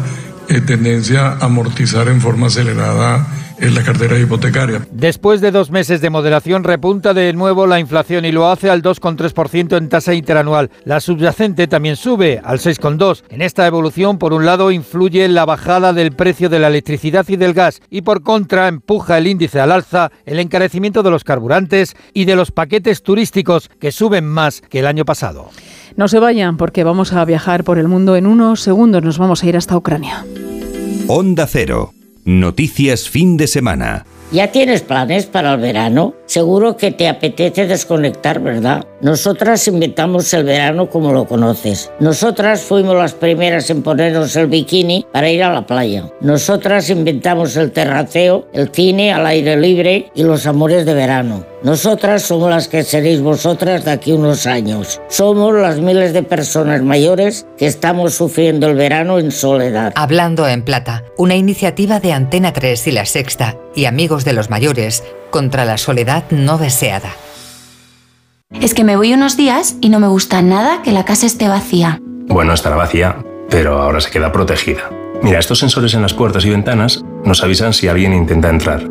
S28: eh, tendencia a amortizar en forma acelerada en la cartera hipotecaria.
S30: Después de dos meses de moderación, repunta de nuevo la inflación y lo hace al 2,3% en tasa interanual. La subyacente también sube al 6,2%. En esta evolución, por un lado, influye la bajada del precio de la electricidad y del gas y por contra empuja el índice al alza el encarecimiento de los carburantes y de los paquetes turísticos que suben más que el año pasado.
S1: No se vayan porque vamos a viajar por el mundo en unos segundos. Nos vamos a ir hasta Ucrania.
S2: Onda Cero. Noticias fin de semana.
S32: ¿Ya tienes planes para el verano? Seguro que te apetece desconectar, ¿verdad? Nosotras inventamos el verano como lo conoces. Nosotras fuimos las primeras en ponernos el bikini para ir a la playa. Nosotras inventamos el terraceo, el cine al aire libre y los amores de verano. Nosotras somos las que seréis vosotras de aquí unos años. Somos las miles de personas mayores que estamos sufriendo el verano en soledad.
S33: Hablando en Plata, una iniciativa de Antena 3 y La Sexta y Amigos de los Mayores contra la soledad no deseada.
S34: Es que me voy unos días y no me gusta nada que la casa esté vacía.
S35: Bueno, estará vacía, pero ahora se queda protegida. Mira, estos sensores en las puertas y ventanas nos avisan si alguien intenta entrar.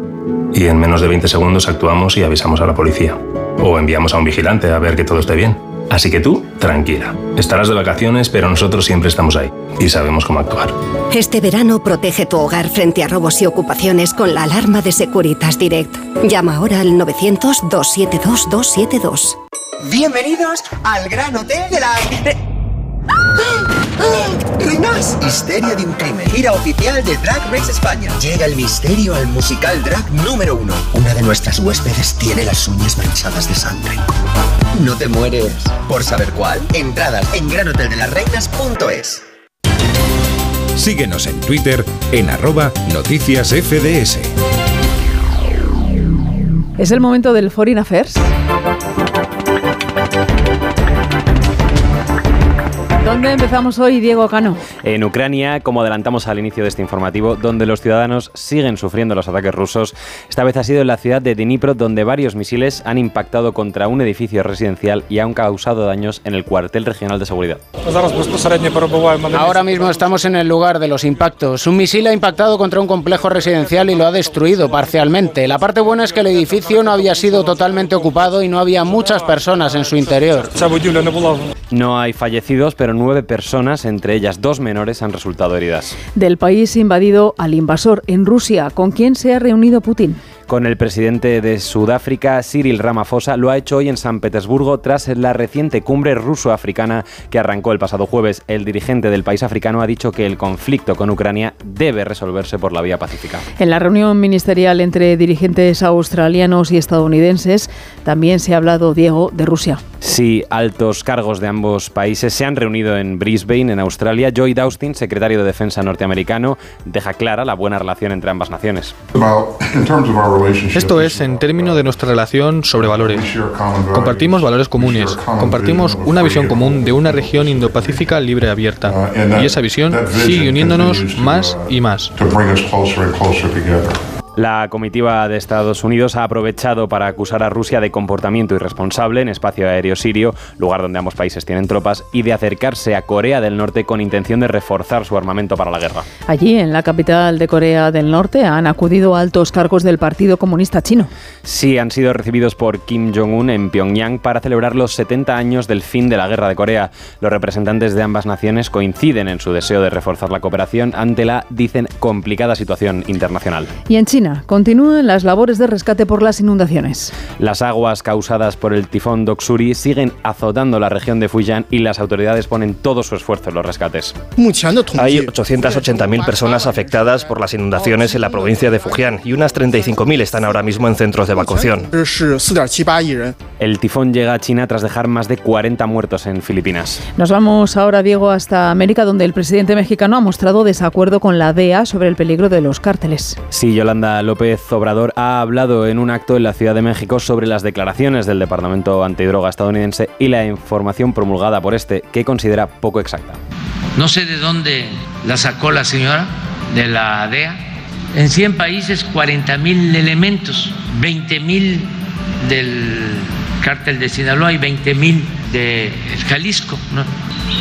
S35: Y en menos de 20 segundos actuamos y avisamos a la policía. O enviamos a un vigilante a ver que todo esté bien. Así que tú, tranquila. Estarás de vacaciones, pero nosotros siempre estamos ahí y sabemos cómo actuar.
S34: Este verano protege tu hogar frente a robos y ocupaciones con la alarma de Securitas Direct. Llama ahora al 900-272-272.
S36: Bienvenidos al Gran Hotel de la... ¡Reinas! Misterio de un crimen. Gira oficial de Drag Race España. Llega el misterio al musical drag número uno. Una de nuestras huéspedes tiene las uñas manchadas de sangre. No te mueres por saber cuál. Entradas en granhoteldelasreinas.es.
S2: Síguenos en Twitter en arroba noticias FDS.
S1: Es el momento del Foreign Affairs. ¿Dónde empezamos hoy, Diego Cano?
S6: En Ucrania, como adelantamos al inicio de este informativo, donde los ciudadanos siguen sufriendo los ataques rusos. Esta vez ha sido en la ciudad de Dnipro, donde varios misiles han impactado contra un edificio residencial y han causado daños en el cuartel regional de seguridad.
S18: Ahora mismo estamos en el lugar de los impactos. Un misil ha impactado contra un complejo residencial y lo ha destruido parcialmente. La parte buena es que el edificio no había sido totalmente ocupado y no había muchas personas en su interior.
S6: No hay fallecidos, pero nueve personas, entre ellas dos menores, han resultado heridas.
S1: Del país invadido al invasor en Rusia, ¿con quién se ha reunido Putin?
S6: Con el presidente de Sudáfrica, Cyril Ramaphosa, lo ha hecho hoy en San Petersburgo tras la reciente cumbre ruso-africana que arrancó el pasado jueves. El dirigente del país africano ha dicho que el conflicto con Ucrania debe resolverse por la vía pacífica.
S1: En la reunión ministerial entre dirigentes australianos y estadounidenses también se ha hablado, Diego, de Rusia.
S6: Sí, altos cargos de ambos países se han reunido en Brisbane, en Australia. Joy Austin, secretario de Defensa norteamericano, deja clara la buena relación entre ambas naciones.
S37: Esto es en términos de nuestra relación sobre valores. Compartimos valores comunes, compartimos una visión común de una región Indo-Pacífica libre y abierta. Y esa visión sigue uniéndonos más y más.
S6: La comitiva de Estados Unidos ha aprovechado para acusar a Rusia de comportamiento irresponsable en espacio aéreo sirio, lugar donde ambos países tienen tropas, y de acercarse a Corea del Norte con intención de reforzar su armamento para la guerra.
S1: Allí, en la capital de Corea del Norte, han acudido altos cargos del Partido Comunista Chino.
S6: Sí, han sido recibidos por Kim Jong-un en Pyongyang para celebrar los 70 años del fin de la guerra de Corea. Los representantes de ambas naciones coinciden en su deseo de reforzar la cooperación ante la, dicen, complicada situación internacional.
S1: Y en China, continúan las labores de rescate por las inundaciones.
S6: Las aguas causadas por el tifón Doksuri siguen azotando la región de Fujian y las autoridades ponen todo su esfuerzo en los rescates.
S38: Hay 880.000 personas afectadas por las inundaciones en la provincia de Fujian y unas 35.000 están ahora mismo en centros de evacuación.
S6: El tifón llega a China tras dejar más de 40 muertos en Filipinas.
S1: Nos vamos ahora, Diego, hasta América, donde el presidente mexicano ha mostrado desacuerdo con la DEA sobre el peligro de los cárteles.
S6: Sí, Yolanda López Obrador ha hablado en un acto en la Ciudad de México sobre las declaraciones del Departamento Antidroga estadounidense y la información promulgada por este, que considera poco exacta.
S39: No sé de dónde la sacó la señora de la DEA. En 100 países, 40 mil elementos, 20 mil del cártel de Sinaloa y 20 mil de Jalisco.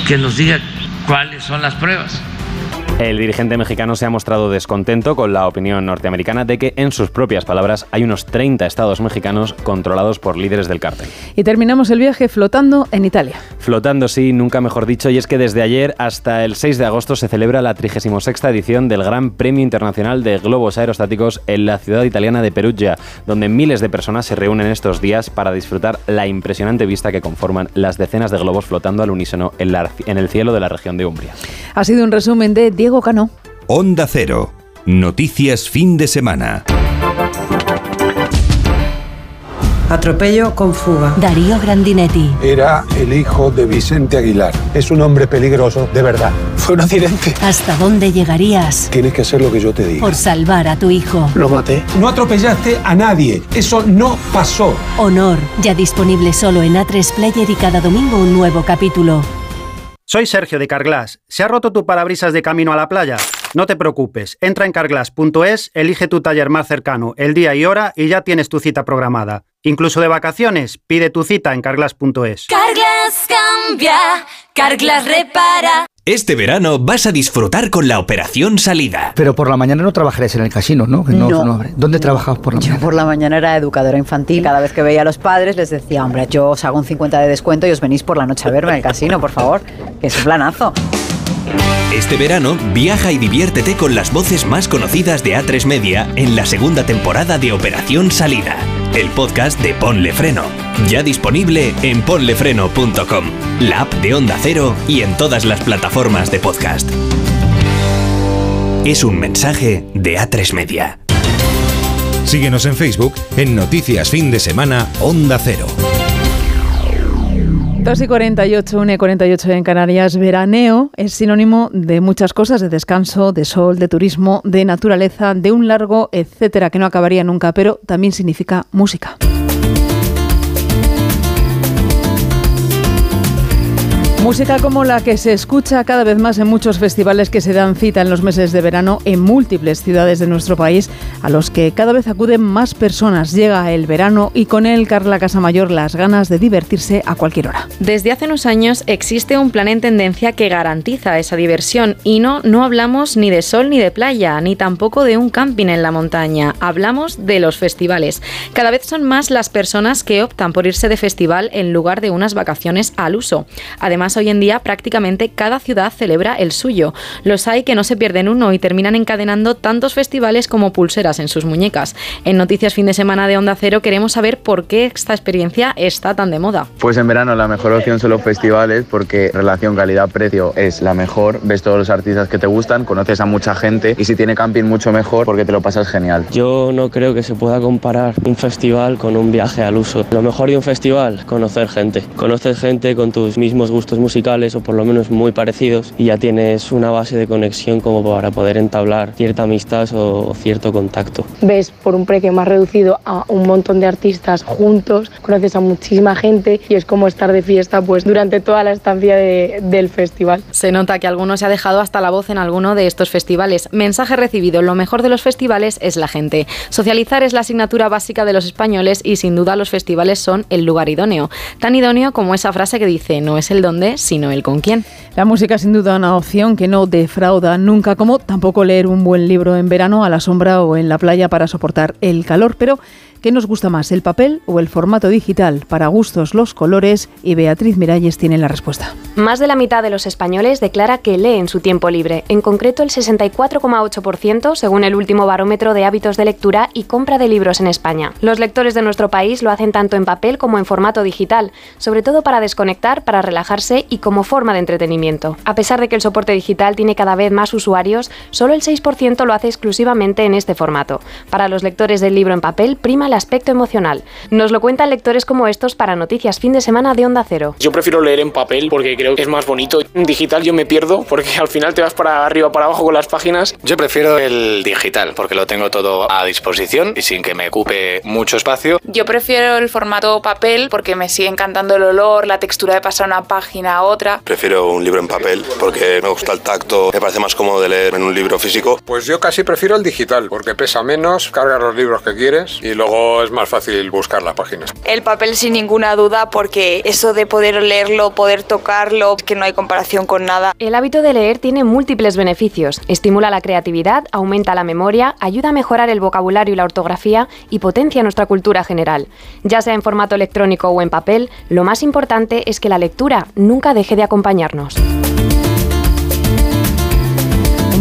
S39: Que nos diga cuáles son las pruebas.
S6: El dirigente mexicano se ha mostrado descontento con la opinión norteamericana de que, en sus propias palabras, hay unos 30 estados mexicanos controlados por líderes del cártel.
S1: Y terminamos el viaje flotando en Italia.
S6: Flotando, sí, nunca mejor dicho, y es que desde ayer hasta el 6 de agosto se celebra la 36 edición del Gran Premio Internacional de Globos Aerostáticos en la ciudad italiana de Perugia, donde miles de personas se reúnen estos días para disfrutar la impresionante vista que conforman las decenas de globos flotando al unísono en, en el cielo de la región de Umbria.
S1: Ha sido un resumen de Diego Cano.
S2: Onda Cero. Noticias fin de semana.
S40: Atropello con fuga.
S41: Darío Grandinetti.
S28: Era el hijo de Vicente Aguilar. Es un hombre peligroso, de verdad. [LAUGHS] Fue un accidente.
S41: ¿Hasta dónde llegarías?
S28: Tienes que hacer lo que yo te diga.
S41: Por salvar a tu hijo.
S28: Lo maté. No atropellaste a nadie. Eso no pasó.
S41: Honor. Ya disponible solo en A3 Player y cada domingo un nuevo capítulo.
S42: Soy Sergio de Carglass. ¿Se ha roto tu parabrisas de camino a la playa? No te preocupes, entra en carglass.es, elige tu taller más cercano, el día y hora y ya tienes tu cita programada. Incluso de vacaciones, pide tu cita en carglass.es.
S41: Carglass cambia, Carglass repara.
S2: Este verano vas a disfrutar con la operación salida.
S43: Pero por la mañana no trabajarás en el casino, ¿no?
S44: no,
S43: ¿Dónde trabajas por la mañana?
S44: Yo por la mañana era educadora infantil. Cada vez que veía a los padres les decía, hombre, yo os hago un 50 de descuento y os venís por la noche a verme en el casino, por favor. Que es un planazo.
S2: Este verano, viaja y diviértete con las voces más conocidas de A3 Media en la segunda temporada de Operación Salida, el podcast de Ponle Freno. Ya disponible en ponlefreno.com, la app de Onda Cero y en todas las plataformas de podcast. Es un mensaje de A3 Media. Síguenos en Facebook en Noticias Fin de Semana Onda Cero.
S1: 2 y 48, 1 y 48 en Canarias. Veraneo es sinónimo de muchas cosas, de descanso, de sol, de turismo, de naturaleza, de un largo, etcétera, que no acabaría nunca, pero también significa música. Música como la que se escucha cada vez más en muchos festivales que se dan cita en los meses de verano en múltiples ciudades de nuestro país, a los que cada vez acuden más personas. Llega el verano y con él, Carla Casamayor, las ganas de divertirse a cualquier hora.
S9: Desde hace unos años existe un plan en tendencia que garantiza esa diversión y no, no hablamos ni de sol ni de playa, ni tampoco de un camping en la montaña. Hablamos de los festivales. Cada vez son más las personas que optan por irse de festival en lugar de unas vacaciones al uso. Además, hoy en día prácticamente cada ciudad celebra el suyo. Los hay que no se pierden uno y terminan encadenando tantos festivales como pulseras en sus muñecas. En Noticias Fin de Semana de Onda Cero queremos saber por qué esta experiencia está tan de moda.
S36: Pues en verano la mejor opción son los festivales porque relación calidad-precio es la mejor, ves todos los artistas que te gustan, conoces a mucha gente y si tiene camping mucho mejor porque te lo pasas genial.
S45: Yo no creo que se pueda comparar un festival con un viaje al uso. Lo mejor de un festival, conocer gente. Conoces gente con tus mismos gustos musicales o por lo menos muy parecidos y ya tienes una base de conexión como para poder entablar cierta amistad o cierto contacto.
S30: Ves por un precio más reducido a un montón de artistas juntos, conoces a muchísima gente y es como estar de fiesta pues durante toda la estancia de- del festival.
S9: Se nota que alguno se ha dejado hasta la voz en alguno de estos festivales. Mensaje recibido, lo mejor de los festivales es la gente. Socializar es la asignatura básica de los españoles y sin duda los festivales son el lugar idóneo. Tan idóneo como esa frase que dice, no es el sino el con quién.
S1: La música sin duda una opción que no defrauda nunca, como tampoco leer un buen libro en verano a la sombra o en la playa para soportar el calor, pero ¿qué nos gusta más, el papel o el formato digital? Para gustos los colores y Beatriz Miralles tiene la respuesta.
S16: Más de la mitad de los españoles declara que lee en su tiempo libre, en concreto el 64,8% según el último barómetro de hábitos de lectura y compra de libros en España. Los lectores de nuestro país lo hacen tanto en papel como en formato digital, sobre todo para desconectar, para relajarse y como forma de entretenimiento. A pesar de que el soporte digital tiene cada vez más usuarios, solo el 6% lo hace exclusivamente en este formato. Para los lectores del libro en papel prima el aspecto emocional. Nos lo cuentan lectores como estos para Noticias Fin de Semana de Onda Cero.
S46: Yo prefiero leer en papel porque creo que es más bonito. En digital yo me pierdo porque al final te vas para arriba, para abajo con las páginas.
S47: Yo prefiero el digital porque lo tengo todo a disposición y sin que me ocupe mucho espacio.
S48: Yo prefiero el formato papel porque me sigue encantando el olor, la textura de pasar una página a otra.
S28: Prefiero un libro en papel porque me gusta el tacto, me parece más cómodo de leer en un libro físico.
S49: Pues yo casi prefiero el digital, porque pesa menos, cargas los libros que quieres y luego es más fácil buscar las páginas.
S48: El papel sin ninguna duda porque eso de poder leerlo, poder tocarlo, que no hay comparación con nada.
S16: El hábito de leer tiene múltiples beneficios. Estimula la creatividad, aumenta la memoria, ayuda a mejorar el vocabulario y la ortografía y potencia nuestra cultura general. Ya sea en formato electrónico o en papel, lo más importante es que la lectura nunca deje de acompañarnos.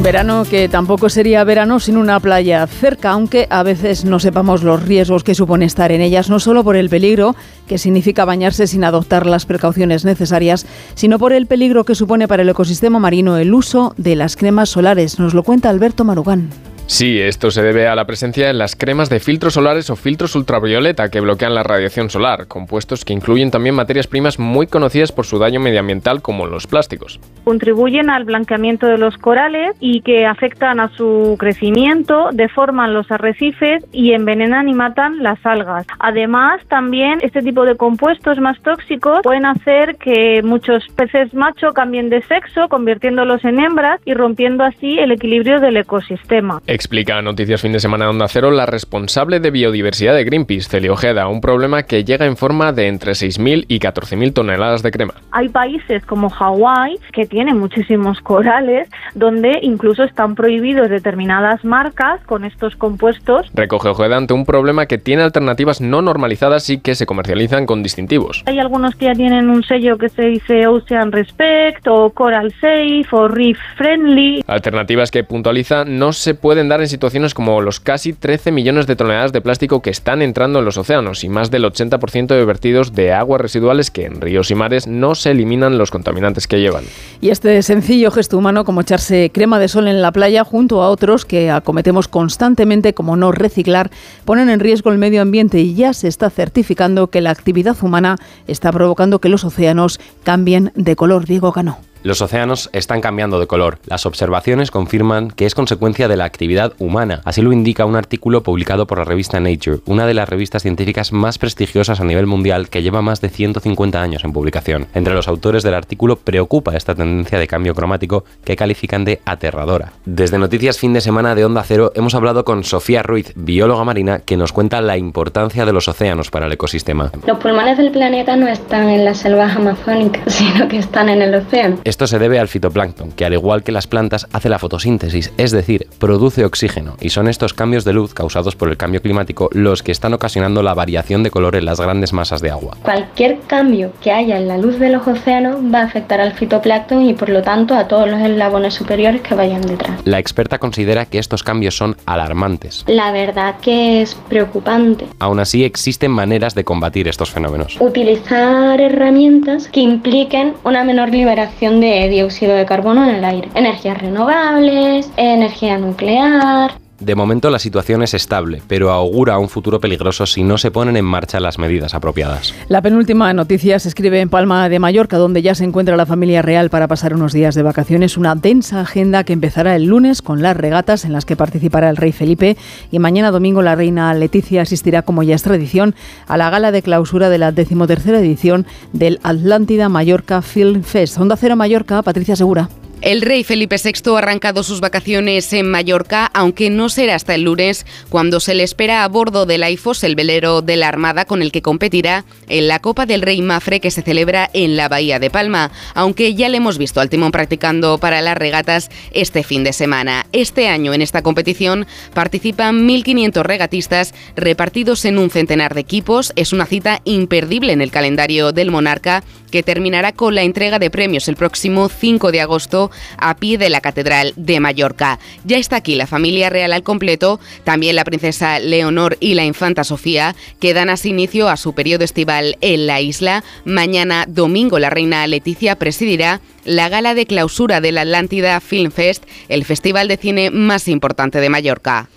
S1: Verano que tampoco sería verano sin una playa cerca, aunque a veces no sepamos los riesgos que supone estar en ellas, no solo por el peligro que significa bañarse sin adoptar las precauciones necesarias, sino por el peligro que supone para el ecosistema marino el uso de las cremas solares. Nos lo cuenta Alberto Marugán.
S7: Sí, esto se debe a la presencia en las cremas de filtros solares o filtros ultravioleta que bloquean la radiación solar, compuestos que incluyen también materias primas muy conocidas por su daño medioambiental como los plásticos.
S50: contribuyen al blanqueamiento de los corales y que afectan a su crecimiento, deforman los arrecifes y envenenan y matan las algas. Además, también este tipo de compuestos más tóxicos pueden hacer que muchos peces macho cambien de sexo, convirtiéndolos en hembras y rompiendo así el equilibrio del ecosistema.
S7: Explica Noticias Fin de Semana Onda Cero la responsable de biodiversidad de Greenpeace, Celia Ojeda, un problema que llega en forma de entre 6.000 y 14.000 toneladas de crema.
S50: Hay países como Hawái que tienen muchísimos corales donde incluso están prohibidos determinadas marcas con estos compuestos.
S7: Recoge Ojeda ante un problema que tiene alternativas no normalizadas y que se comercializan con distintivos.
S50: Hay algunos que ya tienen un sello que se dice Ocean Respect o Coral Safe o Reef Friendly.
S7: Alternativas que puntualiza no se pueden dar en situaciones como los casi 13 millones de toneladas de plástico que están entrando en los océanos y más del 80% de vertidos de aguas residuales que en ríos y mares no se eliminan los contaminantes que llevan.
S1: Y este sencillo gesto humano como echarse crema de sol en la playa junto a otros que acometemos constantemente como no reciclar ponen en riesgo el medio ambiente y ya se está certificando que la actividad humana está provocando que los océanos cambien de color. Diego Cano.
S6: Los océanos están cambiando de color. Las observaciones confirman que es consecuencia de la actividad humana. Así lo indica un artículo publicado por la revista Nature, una de las revistas científicas más prestigiosas a nivel mundial que lleva más de 150 años en publicación. Entre los autores del artículo preocupa esta tendencia de cambio cromático que califican de aterradora. Desde Noticias Fin de Semana de Onda Cero hemos hablado con Sofía Ruiz, bióloga marina, que nos cuenta la importancia de los océanos para el ecosistema.
S51: Los pulmones del planeta no están en las selvas amazónicas, [LAUGHS] sino que están en el océano.
S6: Esto se debe al fitoplancton, que al igual que las plantas hace la fotosíntesis, es decir, produce oxígeno, y son estos cambios de luz causados por el cambio climático los que están ocasionando la variación de color en las grandes masas de agua.
S51: Cualquier cambio que haya en la luz de los océanos va a afectar al fitoplancton y por lo tanto a todos los eslabones superiores que vayan detrás.
S6: La experta considera que estos cambios son alarmantes.
S51: La verdad que es preocupante.
S6: Aún así existen maneras de combatir estos fenómenos.
S51: Utilizar herramientas que impliquen una menor liberación de dióxido de carbono en el aire. Energías renovables, energía nuclear.
S6: De momento la situación es estable, pero augura un futuro peligroso si no se ponen en marcha las medidas apropiadas.
S1: La penúltima noticia se escribe en Palma de Mallorca, donde ya se encuentra la familia real para pasar unos días de vacaciones. Una densa agenda que empezará el lunes con las regatas en las que participará el rey Felipe y mañana domingo la reina Leticia asistirá, como ya es tradición, a la gala de clausura de la decimotercera edición del Atlántida Mallorca Film Fest. Onda Cero Mallorca, Patricia Segura.
S30: El rey Felipe VI ha arrancado sus vacaciones en Mallorca, aunque no será hasta el lunes, cuando se le espera a bordo del AIFOS, el velero de la Armada con el que competirá en la Copa del Rey Mafre que se celebra en la Bahía de Palma, aunque ya le hemos visto al timón practicando para las regatas este fin de semana. Este año en esta competición participan 1.500 regatistas repartidos en un centenar de equipos. Es una cita imperdible en el calendario del monarca que terminará con la entrega de premios el próximo 5 de agosto a pie de la Catedral de Mallorca. Ya está aquí la familia real al completo, también la princesa Leonor y la infanta Sofía, que dan así inicio a su periodo estival en la isla. Mañana domingo la reina Leticia presidirá la gala de clausura de la Atlántida Film Fest, el festival de cine más importante de Mallorca.